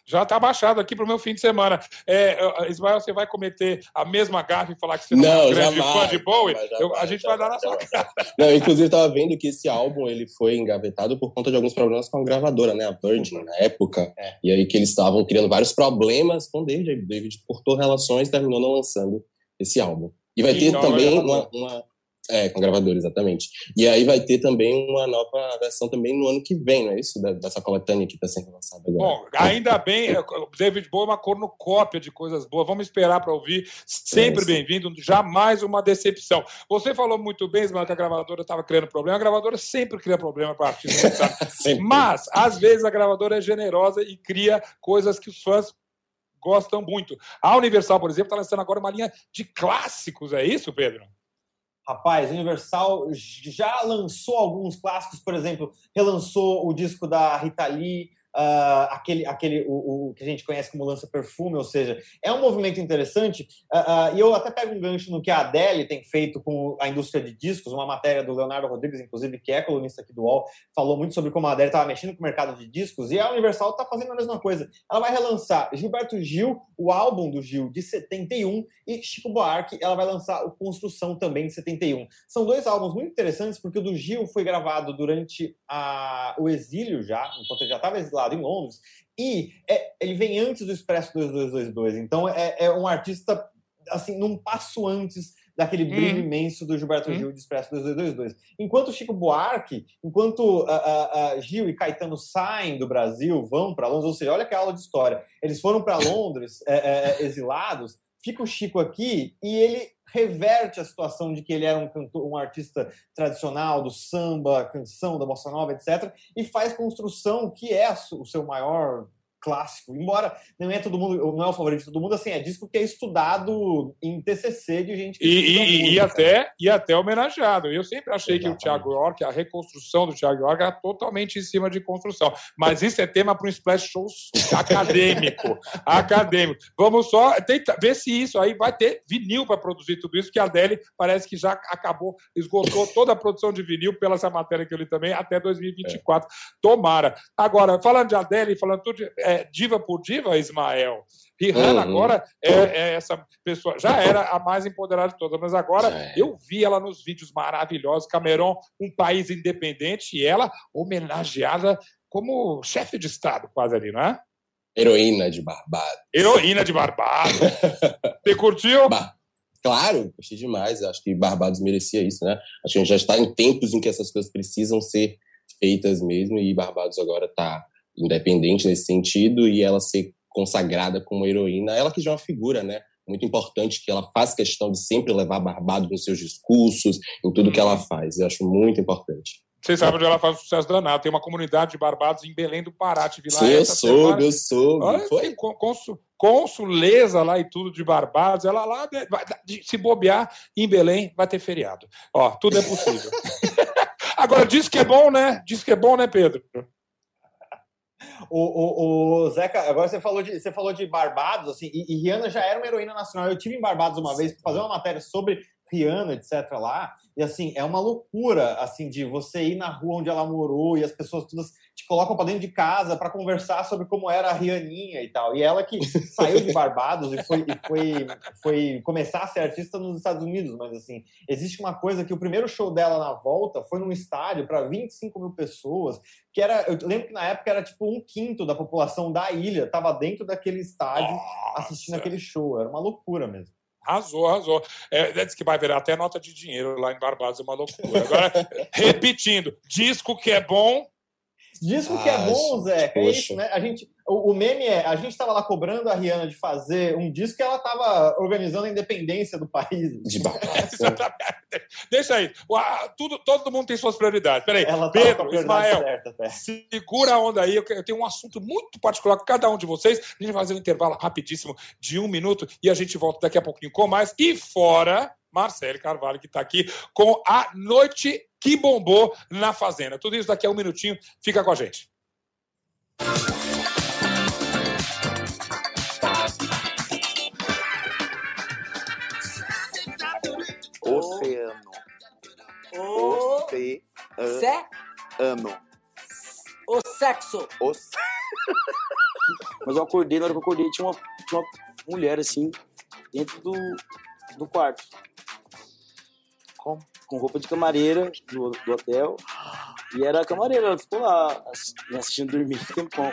Já está baixado aqui para o meu fim de semana. É, Ismael, você vai cometer a mesma gafe e falar que você não, não é um grande jamais, fã de Bowie? Jamais, Eu, a gente vai dar na sua cara. Não, inclusive, estava vendo que esse álbum ele foi engavetado por conta de alguns problemas com a gravadora, né? A Virgin, na época. É. E aí que eles estavam criando vários problemas com o David. David cortou relações e terminou não lançando esse álbum. E vai ter também uma, uma É, com gravadora, exatamente. E aí vai ter também uma nova versão também no ano que vem, não é isso? Da, dessa coletânea que está sendo lançada agora. Bom, ainda bem, é, o David Bowie é uma cornucópia de coisas boas. Vamos esperar para ouvir. Sempre é bem-vindo, jamais uma decepção. Você falou muito bem, Ismael, que a gravadora estava criando problema. A gravadora sempre cria problema para artista. Mas, às vezes, a gravadora é generosa e cria coisas que os fãs gostam muito. A Universal, por exemplo, está lançando agora uma linha de clássicos, é isso, Pedro? Rapaz, Universal já lançou alguns clássicos, por exemplo, relançou o disco da Rita Lee, uh, aquele, aquele o, o, que a gente conhece como lança perfume, ou seja, é um movimento interessante. Uh, uh, e eu até pego um gancho no que a Adele tem feito com a indústria de discos, uma matéria do Leonardo Rodrigues, inclusive, que é colunista aqui do UOL, falou muito sobre como a Adele estava mexendo com o mercado de discos, e a Universal está fazendo a mesma coisa. Ela vai relançar Gilberto Gil, o álbum do Gil de 71, e Chico Buarque, ela vai lançar o Construção também de 71. São dois álbuns muito interessantes, porque o do Gil foi gravado durante a, o exílio já, enquanto ele já estava exilado em Londres, e é, ele vem antes do Expresso 2222. Então é, é, um artista, assim, num passo antes daquele brilho hum. imenso do Gilberto hum. Gil de Expresso 2222. Enquanto Chico Buarque, enquanto uh, uh, Gil e Caetano saem do Brasil, vão para Londres, ou seja, olha que aula de história. Eles foram para Londres é, é, é, exilados, fica o Chico aqui e ele reverte a situação de que ele era um cantor, um artista tradicional do samba, canção, da bossa nova, etc, e faz construção que é o seu maior clássico, embora não é todo mundo, não é o favorito de todo mundo, assim, é disco que é estudado em TCC de gente que e, e, e até e até homenageado. Eu sempre achei Exatamente. que o Thiago York, a reconstrução do Thiago York era totalmente em cima de construção, mas isso é tema para um splash show acadêmico, acadêmico. Vamos só tentar ver se isso aí vai ter vinil para produzir tudo isso, que a Adele parece que já acabou, esgotou toda a produção de vinil pela essa matéria que eu li também até 2024. É. Tomara. Agora, falando de Adele, falando tudo de, é, é, diva por diva, Ismael. Rihanna uhum. agora é, é, essa pessoa, já era a mais empoderada de todas, mas agora é. eu vi ela nos vídeos maravilhosos. Camerão, um país independente, e ela homenageada como chefe de Estado, quase ali, não é? Heroína de Barbados. Heroína de Barbados. Você curtiu? Ba claro, gostei demais. Acho que Barbados merecia isso, né? Acho que a gente já está em tempos em que essas coisas precisam ser feitas mesmo, e Barbados agora está independente nesse sentido e ela ser consagrada como heroína, ela que já é uma figura, né? Muito importante que ela faz questão de sempre levar Barbados nos seus discursos, em tudo que ela uhum. faz. Eu acho muito importante. Vocês sabem onde ela faz um sucesso danado. Tem uma comunidade de Barbados em Belém do Pará. Tive lá Sim, eu soube, eu soube. Olha, Foi? Consul, consuleza lá e tudo de Barbados. Ela lá, se bobear, em Belém vai ter feriado. Ó, tudo é possível. Agora, diz que é bom, né? Diz que é bom, né, Pedro? O, o, o, Zeca, agora você falou de, você falou de Barbados, assim, e, e Rihanna já era uma heroína nacional. Eu tive em Barbados uma vez para fazer uma matéria sobre Rihanna, etc. lá. E assim, é uma loucura, assim, de você ir na rua onde ela morou e as pessoas todas te colocam para dentro de casa para conversar sobre como era a Rianinha e tal. E ela que saiu de Barbados e foi, e foi, foi começar a ser artista nos Estados Unidos, mas assim, existe uma coisa que o primeiro show dela na volta foi num estádio para 25 mil pessoas, que era, eu lembro que na época era tipo um quinto da população da ilha, estava dentro daquele estádio Nossa. assistindo aquele show. Era uma loucura mesmo. Arrasou, arrasou. É, diz que vai virar até nota de dinheiro lá em Barbados, é uma loucura. Agora, repetindo, disco que é bom. Disco ah, que é ah, bom, Zé, é isso, né? A gente, o, o meme é, a gente estava lá cobrando a Rihanna de fazer um disco e ela estava organizando a independência do país. De. Deixa aí. Tudo, todo mundo tem suas prioridades. Peraí, ela Pedro, Ismael, certa, segura a onda aí. Eu tenho um assunto muito particular com cada um de vocês. A gente vai fazer um intervalo rapidíssimo de um minuto e a gente volta daqui a pouquinho com mais. E fora, Marcelo Carvalho, que está aqui com a noite que bombou na Fazenda. Tudo isso daqui a um minutinho. Fica com a gente. Oceano. Oceano. O sexo. O... Mas eu acordei, na hora que eu acordei, tinha uma, tinha uma mulher assim, dentro do, do quarto. Com? Roupa de camareira do, do hotel. E era a camareira, ela ficou lá assistindo dormir tempão.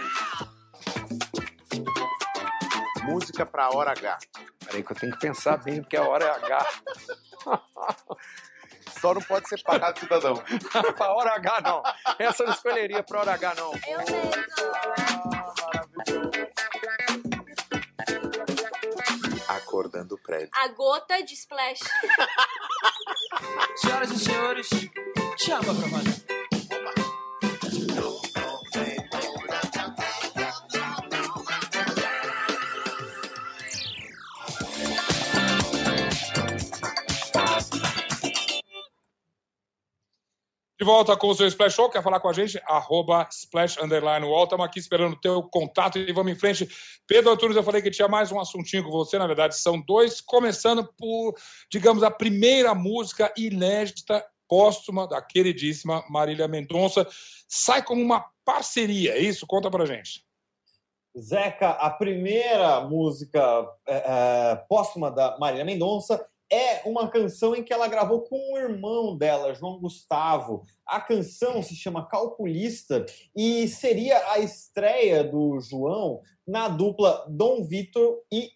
Música pra hora H. Peraí que eu tenho que pensar bem, porque a hora é H. Só não pode ser pagado cidadão. pra hora H, não. Essa eu não escolheria pra hora H, não. Eu mesmo. Acordando o prédio. A gota de splash. Senhoras e senhores, chama pra valer. Volta com o seu Splash Show, quer falar com a gente? Arroba Splash Underline Wall. Estamos aqui esperando o teu contato e vamos em frente. Pedro Antunes, eu falei que tinha mais um assuntinho com você, na verdade são dois, começando por, digamos, a primeira música inédita póstuma da queridíssima Marília Mendonça. Sai como uma parceria, é isso? Conta pra gente. Zeca, a primeira música é, é, póstuma da Marília Mendonça é uma canção em que ela gravou com o irmão dela, João Gustavo. A canção se chama Calculista e seria a estreia do João na dupla Dom Vitor e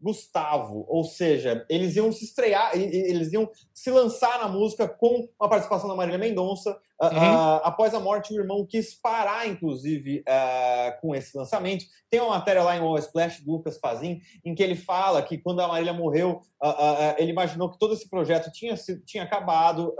Gustavo, ou seja, eles iam se estrear, eles iam se lançar na música com a participação da Marília Mendonça. Uhum. Uh, após a morte, o irmão quis parar, inclusive, uh, com esse lançamento. Tem uma matéria lá em All Splash do Lucas Pazin, em que ele fala que quando a Marília morreu, uh, ele imaginou que todo esse projeto tinha, tinha acabado,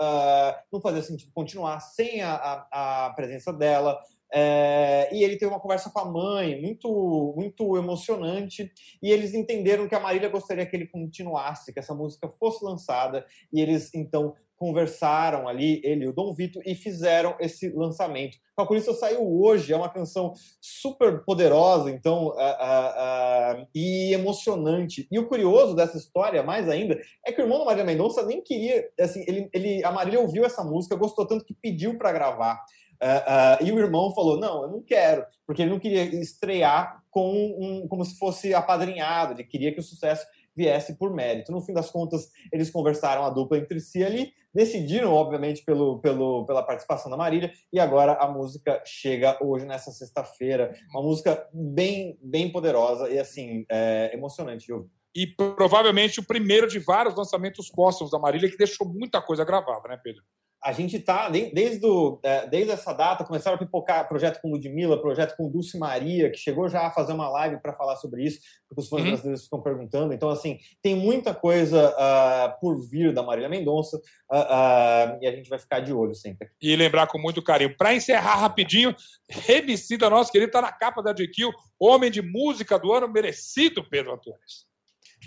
não fazia sentido continuar sem a, a, a presença dela. É, e ele teve uma conversa com a mãe, muito, muito emocionante, e eles entenderam que a Marília gostaria que ele continuasse, que essa música fosse lançada, e eles então conversaram ali, ele e o Dom Vito, e fizeram esse lançamento. Calculista saiu hoje, é uma canção super poderosa, então, uh, uh, uh, e emocionante. E o curioso dessa história, mais ainda, é que o irmão da Marília Mendonça nem queria, assim, ele, ele, a Marília ouviu essa música, gostou tanto que pediu para gravar. Uh, uh, e o irmão falou: Não, eu não quero, porque ele não queria estrear com um, como se fosse apadrinhado, ele queria que o sucesso viesse por mérito. No fim das contas, eles conversaram a dupla entre si ali, decidiram, obviamente, pelo, pelo, pela participação da Marília, e agora a música chega hoje, nessa sexta-feira. Uma música bem, bem poderosa e, assim, é, emocionante de ouvir e provavelmente o primeiro de vários lançamentos póstumos da Marília, que deixou muita coisa gravada, né, Pedro? A gente está, desde, é, desde essa data, começaram a pipocar projeto com Ludmilla, projeto com Dulce Maria, que chegou já a fazer uma live para falar sobre isso, porque os fãs uhum. brasileiros ficam perguntando. Então, assim, tem muita coisa uh, por vir da Marília Mendonça uh, uh, e a gente vai ficar de olho sempre. E lembrar com muito carinho. Para encerrar rapidinho, Remicida, nosso querido, está na capa da GQ, homem de música do ano merecido, Pedro Antunes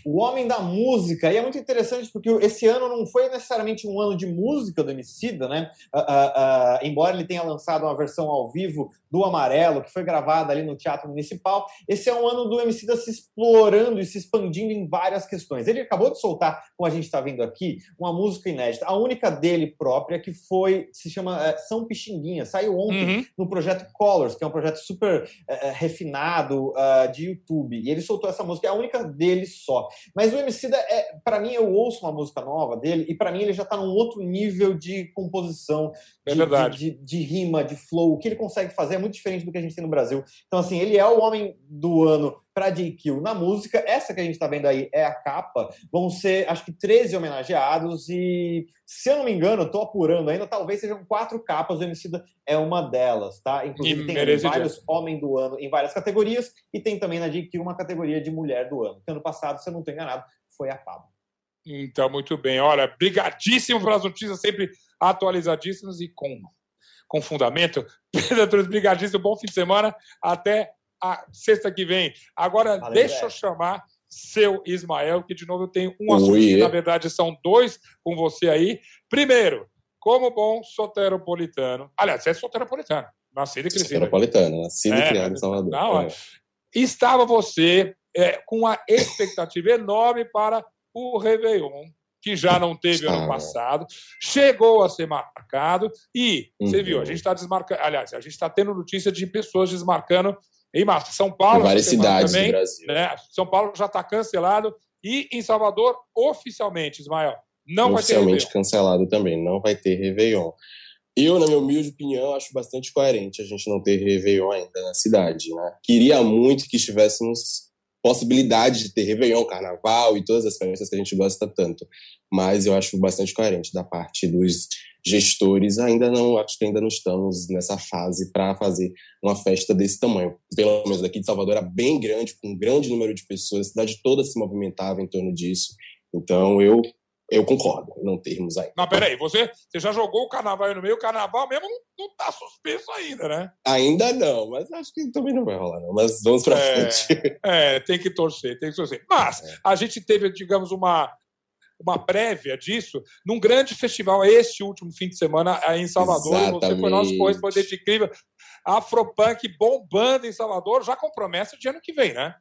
o Homem da Música. E é muito interessante porque esse ano não foi necessariamente um ano de música do Emicida, né? Uh, uh, uh, embora ele tenha lançado uma versão ao vivo do Amarelo, que foi gravada ali no Teatro Municipal, esse é um ano do Emicida se explorando e se expandindo em várias questões. Ele acabou de soltar, como a gente está vendo aqui, uma música inédita, a única dele própria, que foi, se chama uh, São Pixinguinha, saiu ontem uhum. no projeto Colors, que é um projeto super uh, refinado uh, de YouTube. E ele soltou essa música, é a única dele só. Mas o Emicida, é, para mim, eu ouço uma música nova dele, e para mim ele já está num outro nível de composição, é. De, de, de, rima, de flow. O que ele consegue fazer é muito diferente do que a gente tem no Brasil. Então, assim, ele é o homem do ano para JQ na música. Essa que a gente está vendo aí é a capa. Vão ser, acho que, 13 homenageados. E, se eu não me engano, estou apurando ainda, talvez sejam quatro capas. O Emicida é uma delas, tá? Inclusive, e tem vários Homem do Ano em várias categorias. E tem também na JQ uma categoria de Mulher do Ano. Que ano passado, se eu não estou enganado, foi a Pablo. Então, muito bem. Olha, brigadíssimo pelas notícias sempre atualizadíssimas e com, com fundamento. Pedro, brigadíssimo, bom fim de semana. Até a sexta que vem. Agora, Valeu, deixa eu chamar seu Ismael, que de novo eu tenho um assunto, que na verdade são dois com você aí. Primeiro, como bom soteropolitano. Aliás, você é soteropolitano, nascido e crescido. Soteropolitano, nascido é, e criado em Salvador. Não, é. Estava você é, com uma expectativa enorme para o Réveillon que já não teve ano passado, chegou a ser marcado e uhum. você viu, a gente está desmarcando, aliás, a gente está tendo notícia de pessoas desmarcando em massa. São Paulo, em várias cidades também, do Brasil. Né? São Paulo já está cancelado e em Salvador oficialmente, Ismael, não vai ter oficialmente cancelado também, não vai ter Réveillon. Eu, na minha humilde opinião, acho bastante coerente a gente não ter Réveillon ainda na cidade, né? Queria muito que estivéssemos possibilidade de ter Réveillon, Carnaval e todas as festas que a gente gosta tanto. Mas eu acho bastante coerente da parte dos gestores. Ainda não, acho que ainda não estamos nessa fase para fazer uma festa desse tamanho. Pelo menos aqui de Salvador era bem grande, com um grande número de pessoas, a cidade toda se movimentava em torno disso. Então eu eu concordo em não termos ainda. Não, peraí, você, você já jogou o carnaval aí no meio, o carnaval mesmo não, não tá suspenso ainda, né? Ainda não, mas acho que também não vai rolar, não. Mas vamos pra É, frente. É, tem que torcer, tem que torcer. Mas a gente teve, digamos, uma, uma prévia disso num grande festival este último fim de semana aí em Salvador. E Você foi nosso Exatamente. correspondente incrível. Afropunk bombando em Salvador, já com promessa de ano que vem, né?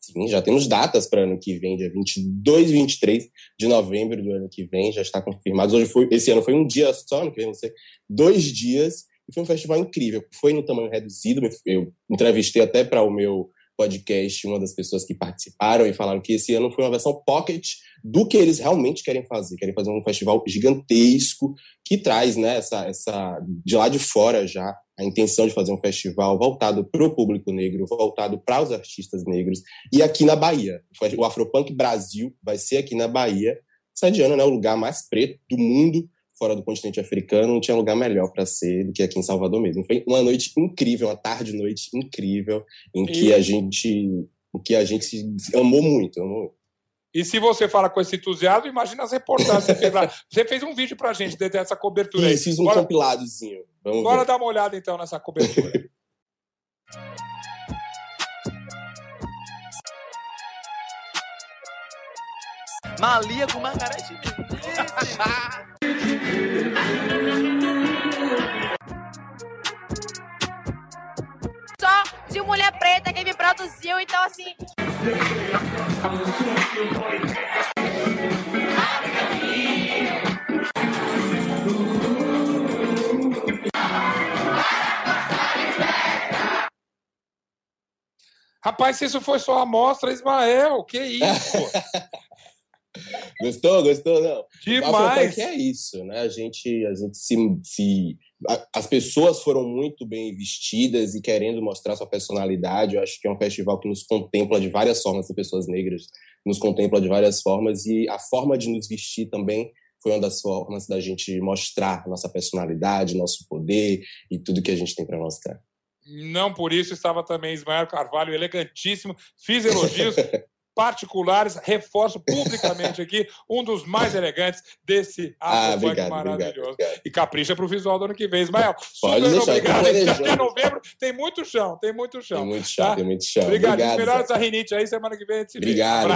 Sim, já temos datas para ano que vem, dia 22 e 23 de novembro do ano que vem, já está confirmado. Hoje foi, esse ano foi um dia só, ano que vem vão ser dois dias, e foi um festival incrível. Foi no tamanho reduzido, eu entrevistei até para o meu podcast uma das pessoas que participaram e falaram que esse ano foi uma versão pocket do que eles realmente querem fazer. Querem fazer um festival gigantesco que traz, né, essa, essa de lá de fora já a intenção de fazer um festival voltado para o público negro, voltado para os artistas negros e aqui na Bahia. O Afropunk Brasil vai ser aqui na Bahia. Sadiana, né, o lugar mais preto do mundo, fora do continente africano, não tinha lugar melhor para ser do que aqui em Salvador mesmo. Foi uma noite incrível, uma tarde e noite incrível, em que E- a gente, em que a gente se amou muito, amou muito. E se você fala com esse entusiasmo, imagina as reportagens que você fez lá. Você fez um vídeo pra gente de- dessa cobertura aí. Fiz um Bora- compiladozinho. Vamos Bora ver. dar uma olhada então nessa cobertura. Malia com Margarete. Só de mulher preta que me produziu, então assim. Rapaz, se isso foi só a amostra, Ismael, que isso? Gostou? Gostou? Não. Demais. Afropunk é isso, né? A gente, a gente se, se as pessoas foram muito bem vestidas e querendo mostrar sua personalidade. Eu acho que é um festival que nos contempla de várias formas, as pessoas negras nos contempla de várias formas e a forma de nos vestir também foi uma das formas da gente mostrar nossa personalidade, nosso poder e tudo que a gente tem para mostrar. Não por isso estava também Ismael Carvalho, elegantíssimo. Fiz elogios particulares, reforço publicamente aqui, um dos mais elegantes desse Ah, obrigado, maravilhoso. obrigado. E capricha para o visual do ano que vem. Ismael, Pode super deixar, obrigado. Até novembro tem muito chão, tem muito chão. Tem muito chão, tá? tem muito chão. Obrigado. Obrigado, Melhoras da rinite aí, semana que vem a gente se vê. Obrigado.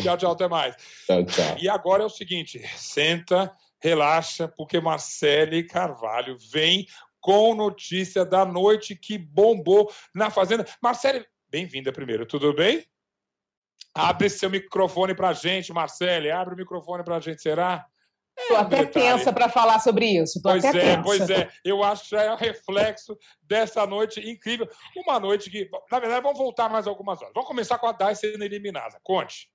Tchau, tchau, até mais. Tchau, tchau. E agora é o seguinte: senta, relaxa, porque Marcele Carvalho vem com notícia da noite que bombou na Fazenda. Marcele, bem-vinda primeiro, tudo bem? Abre seu microfone pra gente, Marcele. Abre o microfone pra gente, será? Estou até detalhe. tensa para falar sobre isso. Tô Pois é, tensa. pois é. Eu acho que já é o reflexo dessa noite incrível. Uma noite que, na verdade, vamos voltar mais algumas horas. Vamos começar com a Dai sendo eliminada. Conte.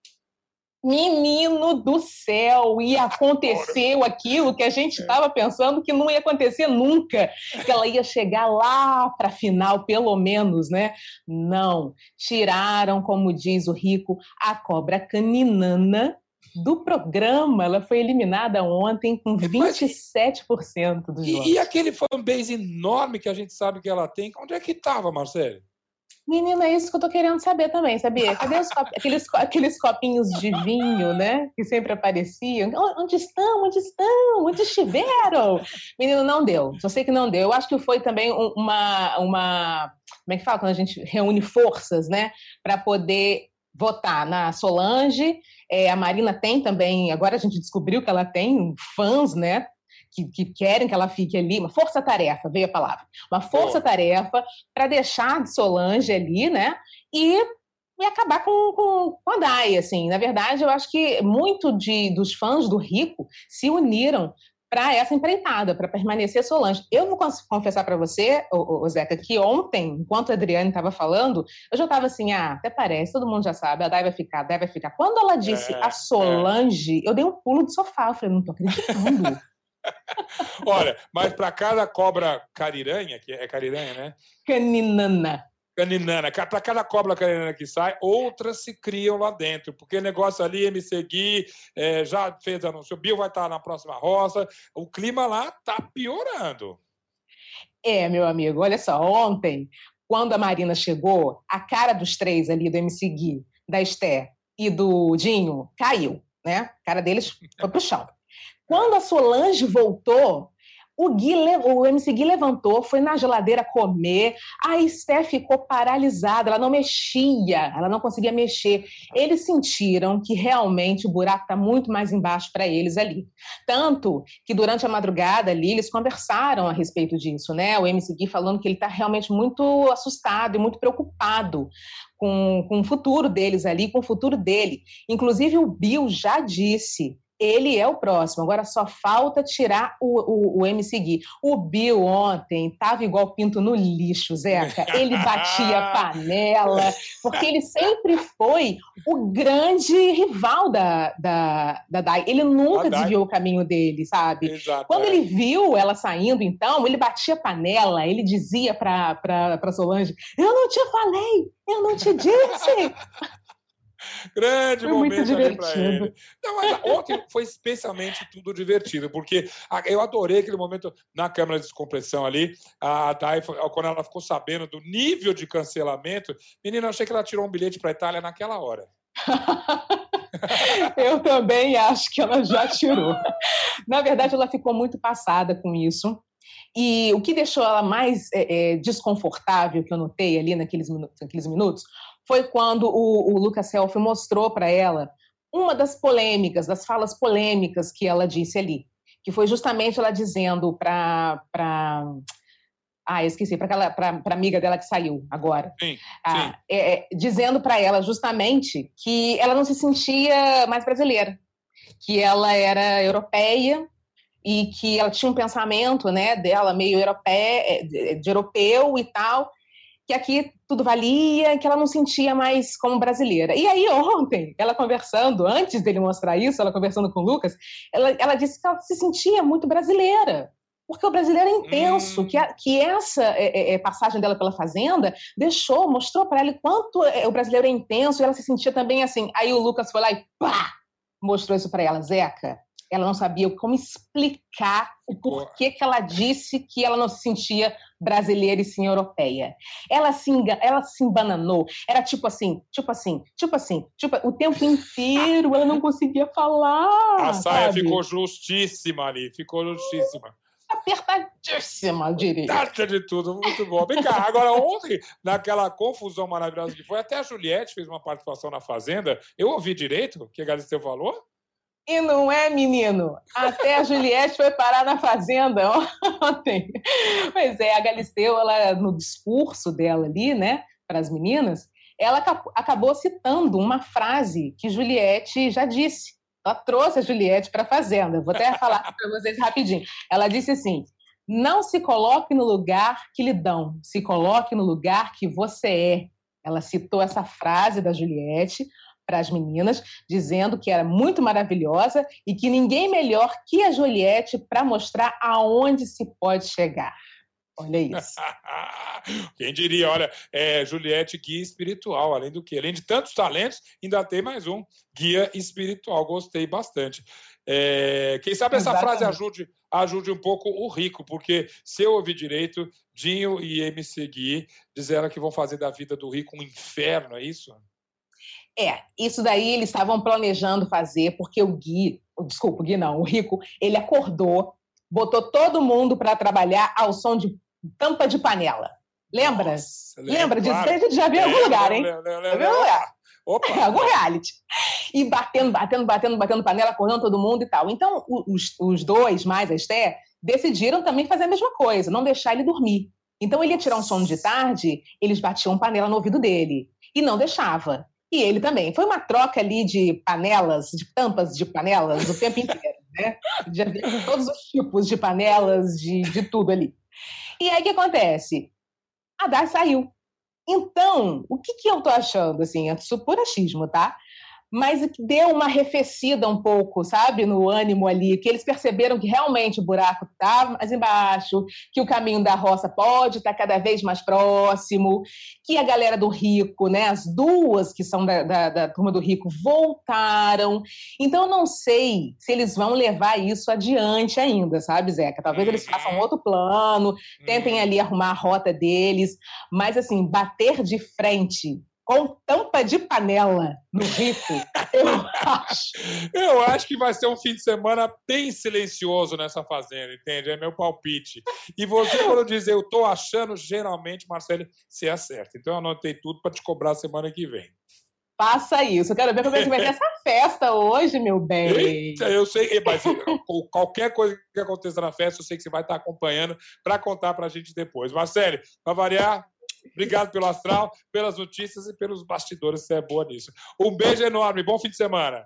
Menino do céu, e aconteceu aquilo que a gente estava pensando que não ia acontecer nunca, que ela ia chegar lá para a final, pelo menos, né? Não, tiraram, como diz o Rico, a cobra caninana do programa. Ela foi eliminada ontem com 27% dos votos. E, e aquele fanbase enorme que a gente sabe que ela tem, onde é que estava, Marcelo? Menina, é isso que eu tô querendo saber também, sabia? Cadê os aqueles, aqueles copinhos de vinho, né? Que sempre apareciam. Onde estão? Onde estão? Onde estiveram? Menino, não deu. Só sei que não deu. Eu acho que foi também um- uma. uma como é que fala? Quando a gente reúne forças, né? Para poder votar na Solange. É, a Marina tem também, agora a gente descobriu que ela tem fãs, né? Que, que querem que ela fique ali, uma força-tarefa, veio a palavra. Uma força-tarefa para deixar de Solange ali, né? E, e acabar com, com, com a Dai, assim. Na verdade, eu acho que muito de, dos fãs do Rico se uniram para essa empreitada, para permanecer Solange. Eu vou confessar para você, ô, ô, Zeca, que ontem, enquanto a Adriane estava falando, eu já estava assim, ah, até parece, todo mundo já sabe, a Dai vai ficar, a Dai vai ficar. Quando ela disse É, a Solange, eu dei um pulo do sofá, eu falei, não tô acreditando. Olha, mas para cada cobra cariranha, que é cariranha, né? Caninana. caninana. Para cada cobra caninana que sai, outras se criam lá dentro. Porque o negócio ali, me seguir, é, já fez anúncio. O Bill vai estar na próxima roça. O clima lá está piorando. É, meu amigo, olha só, ontem, quando a Marina chegou, a cara dos três ali, do MC Gui, da Esté e do Dinho, caiu, né? A cara deles foi pro chão. Quando a Solange voltou, o, Gui, o MC Gui levantou, foi na geladeira comer, a Esté ficou paralisada, ela não mexia, ela não conseguia mexer. Eles sentiram que realmente o buraco está muito mais embaixo para eles ali. Tanto que durante a madrugada ali, eles conversaram a respeito disso, né? O MC Gui falando que ele está realmente muito assustado e muito preocupado com, com o futuro deles ali, com o futuro dele. Inclusive, o Bill já disse ele é o próximo. Agora só falta tirar o, o, o MC Gui. O Bill ontem tava igual pinto no lixo, Zeca. Ele batia panela, porque ele sempre foi o grande rival da, da, da Dai. Ele nunca desviou o caminho dele, sabe? Exato, Quando é. ele viu ela saindo, então, ele batia panela, ele dizia pra, pra, pra Solange: Eu não te falei, eu não te disse. Grande Foi muito momento ali para ele. Não, mas ontem foi especialmente tudo divertido, porque eu adorei aquele momento na câmara de descompressão ali. A Dai, quando ela ficou sabendo do nível de cancelamento, menina, eu achei que ela tirou um bilhete para Itália naquela hora. Eu também acho que ela já tirou. Na verdade, ela ficou muito passada com isso. E o que deixou ela mais é, é, desconfortável, que eu notei ali naqueles minutos, naqueles minutos foi quando o, o Lucas Selfie mostrou para ela uma das polêmicas, das falas polêmicas que ela disse ali. Que foi justamente ela dizendo para. Ah, esqueci, para a amiga dela que saiu agora. Sim, Ah, é, é, dizendo para ela justamente que ela não se sentia mais brasileira, que ela era europeia e que ela tinha um pensamento, né, dela meio europeia, de, de europeu e tal, que aqui tudo valia, que ela não sentia mais como brasileira. E aí ontem, ela conversando, antes dele mostrar isso, ela conversando com o Lucas, ela, ela disse que ela se sentia muito brasileira. Porque o brasileiro é intenso, que, a- que essa é, é, é, passagem dela pela fazenda deixou, mostrou para ela o quanto é, o brasileiro é intenso e ela se sentia também assim. Aí o Lucas foi lá e pá, mostrou isso para ela, Zeca. Ela não sabia como explicar o porquê que ela disse que ela não se sentia brasileira e sim europeia. Ela se, ela se embananou. Era tipo assim, tipo assim, tipo assim, tipo, o tempo inteiro ela não conseguia falar. A saia sabe? ficou justíssima ali, ficou justíssima. apertadíssima, eu diria. De tudo, muito bom. Vem cá, agora ontem, naquela confusão maravilhosa que foi, até a Juliette fez uma participação na Fazenda. Eu ouvi direito o que a Galisteu falou? E não é, menino? Até a Juliette foi parar na fazenda ontem. Pois é, a Galisteu, ela, no discurso dela ali, né, para as meninas, ela aca- acabou citando uma frase que Juliette já disse. Ela trouxe a Juliette para a fazenda. Vou até falar para vocês rapidinho. Ela disse assim: não se coloque no lugar que lhe dão, se coloque no lugar que você é. Ela citou essa frase da Juliette para as meninas, dizendo que era muito maravilhosa e que ninguém melhor que a Juliette para mostrar aonde se pode chegar. Olha isso. Quem diria, olha, é Juliette guia espiritual, além do que? Além de tantos talentos, ainda tem mais um, guia espiritual. Gostei bastante. É, quem sabe essa Exatamente. frase ajude, ajude um pouco o rico, porque se eu ouvir direito, Dinho e MC Gui disseram que vão fazer da vida do rico um inferno, é isso? É, isso daí eles estavam planejando fazer, porque o Gui, desculpa, o Gui não, o Rico, ele acordou, botou todo mundo para trabalhar ao som de tampa de panela. Lembra? Lembra disso? claro. A gente já viu em algum lugar, hein? lembro, lembro, Já viu algum lugar. Opa! É, algum reality. E batendo, batendo, batendo, batendo panela, acordando todo mundo e tal. Então, os, os dois, mais a Esté, decidiram também fazer a mesma coisa, não deixar ele dormir. Então, ele ia tirar um sono de tarde, eles batiam panela no ouvido dele. E não deixava. E ele também. Foi uma troca ali de panelas, de tampas de panelas, o tempo inteiro, né? De todos os tipos de panelas, de, de tudo ali. E aí, o que acontece? A Dai saiu. Então, o que, que eu tô achando, assim, é por achismo, tá? Mas que deu uma arrefecida um pouco, sabe, no ânimo ali, que eles perceberam que realmente o buraco está mais embaixo, que o caminho da roça pode estar tá cada vez mais próximo, que a galera do Rico, né, as duas que são da, da, da turma do Rico, voltaram. Então, eu não sei se eles vão levar isso adiante ainda, sabe, Zeca? Talvez eles façam Uhum. outro plano, tentem ali arrumar a rota deles, mas, assim, bater de frente com tampa de panela no Rico, eu acho. Eu acho que vai ser um fim de semana bem silencioso nessa fazenda, entende? É meu palpite. E você, quando diz eu tô achando, geralmente, Marcelo, você acerta. Então eu anotei tudo para te cobrar semana que vem. Faça isso. Eu quero ver como é que vai ser essa festa hoje, meu bem. Eita, eu sei, mas eu- qualquer coisa que aconteça na festa, eu sei que você vai estar acompanhando para contar para a gente depois. Marcelo, para variar, obrigado pelo astral, pelas notícias e pelos bastidores, você é boa nisso. Um beijo enorme, bom fim de semana.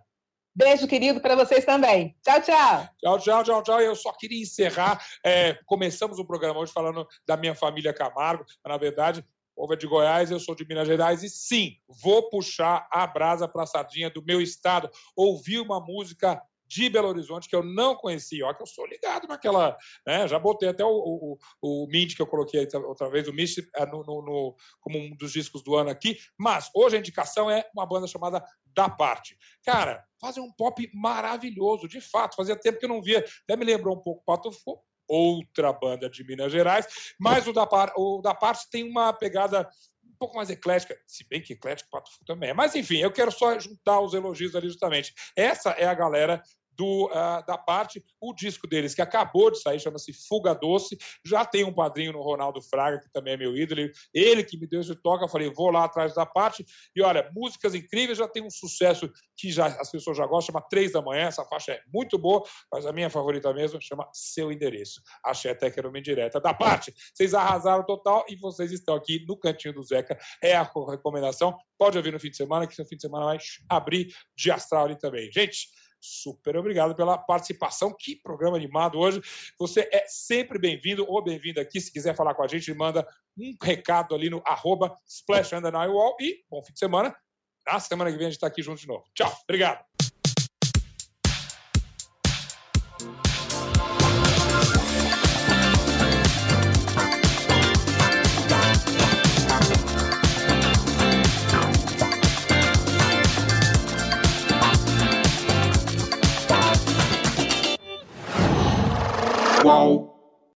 Beijo, querido, para vocês também. Tchau, tchau. Tchau, tchau, tchau, tchau. Eu só queria encerrar. é, começamos o programa hoje falando da minha família Camargo, mas na verdade. O povo é de Goiás, eu sou de Minas Gerais e sim, vou puxar a brasa para a sardinha do meu estado. Ouvi uma música de Belo Horizonte que eu não conhecia, ó, que eu sou ligado naquela. Né, já botei até o, o, o Mint que eu coloquei outra vez, o Mint, é, no, no- no- como um dos discos do ano aqui. Mas hoje a indicação é uma banda chamada Da Parte. Cara, fazem um pop maravilhoso, de fato. Fazia tempo que eu não via. Até me lembrou um pouco Pato Fu, outra banda de Minas Gerais. Mas o da, Par- o da Parte tem uma pegada um pouco mais eclética, se bem que eclético Pato Fu também é. Mas enfim, eu quero só juntar os elogios ali justamente. Essa é a galera do, ah, da parte, o disco deles que acabou de sair, chama-se Fuga Doce. Já tem um padrinho no Ronaldo Fraga, que também é meu ídolo. Ele, ele que me deu esse toque, eu falei, vou lá atrás da parte. E olha, músicas incríveis, já tem um sucesso que já, as pessoas já gostam, chama Três da Manhã. Essa faixa é muito boa, mas a minha favorita mesmo chama Seu Endereço. Achei até que era uma indireta. Da parte, vocês arrasaram total e vocês estão aqui no Cantinho do Zeca. É a recomendação. Pode ouvir no fim de semana, que no fim de semana vai abrir de astral ali também. Gente, super obrigado pela participação. Que programa animado hoje. Você é sempre bem-vindo ou bem-vinda aqui. Se quiser falar com a gente, manda um recado ali no arroba Splash. E bom fim de semana. Na semana que vem a gente está aqui junto de novo. Tchau. Obrigado.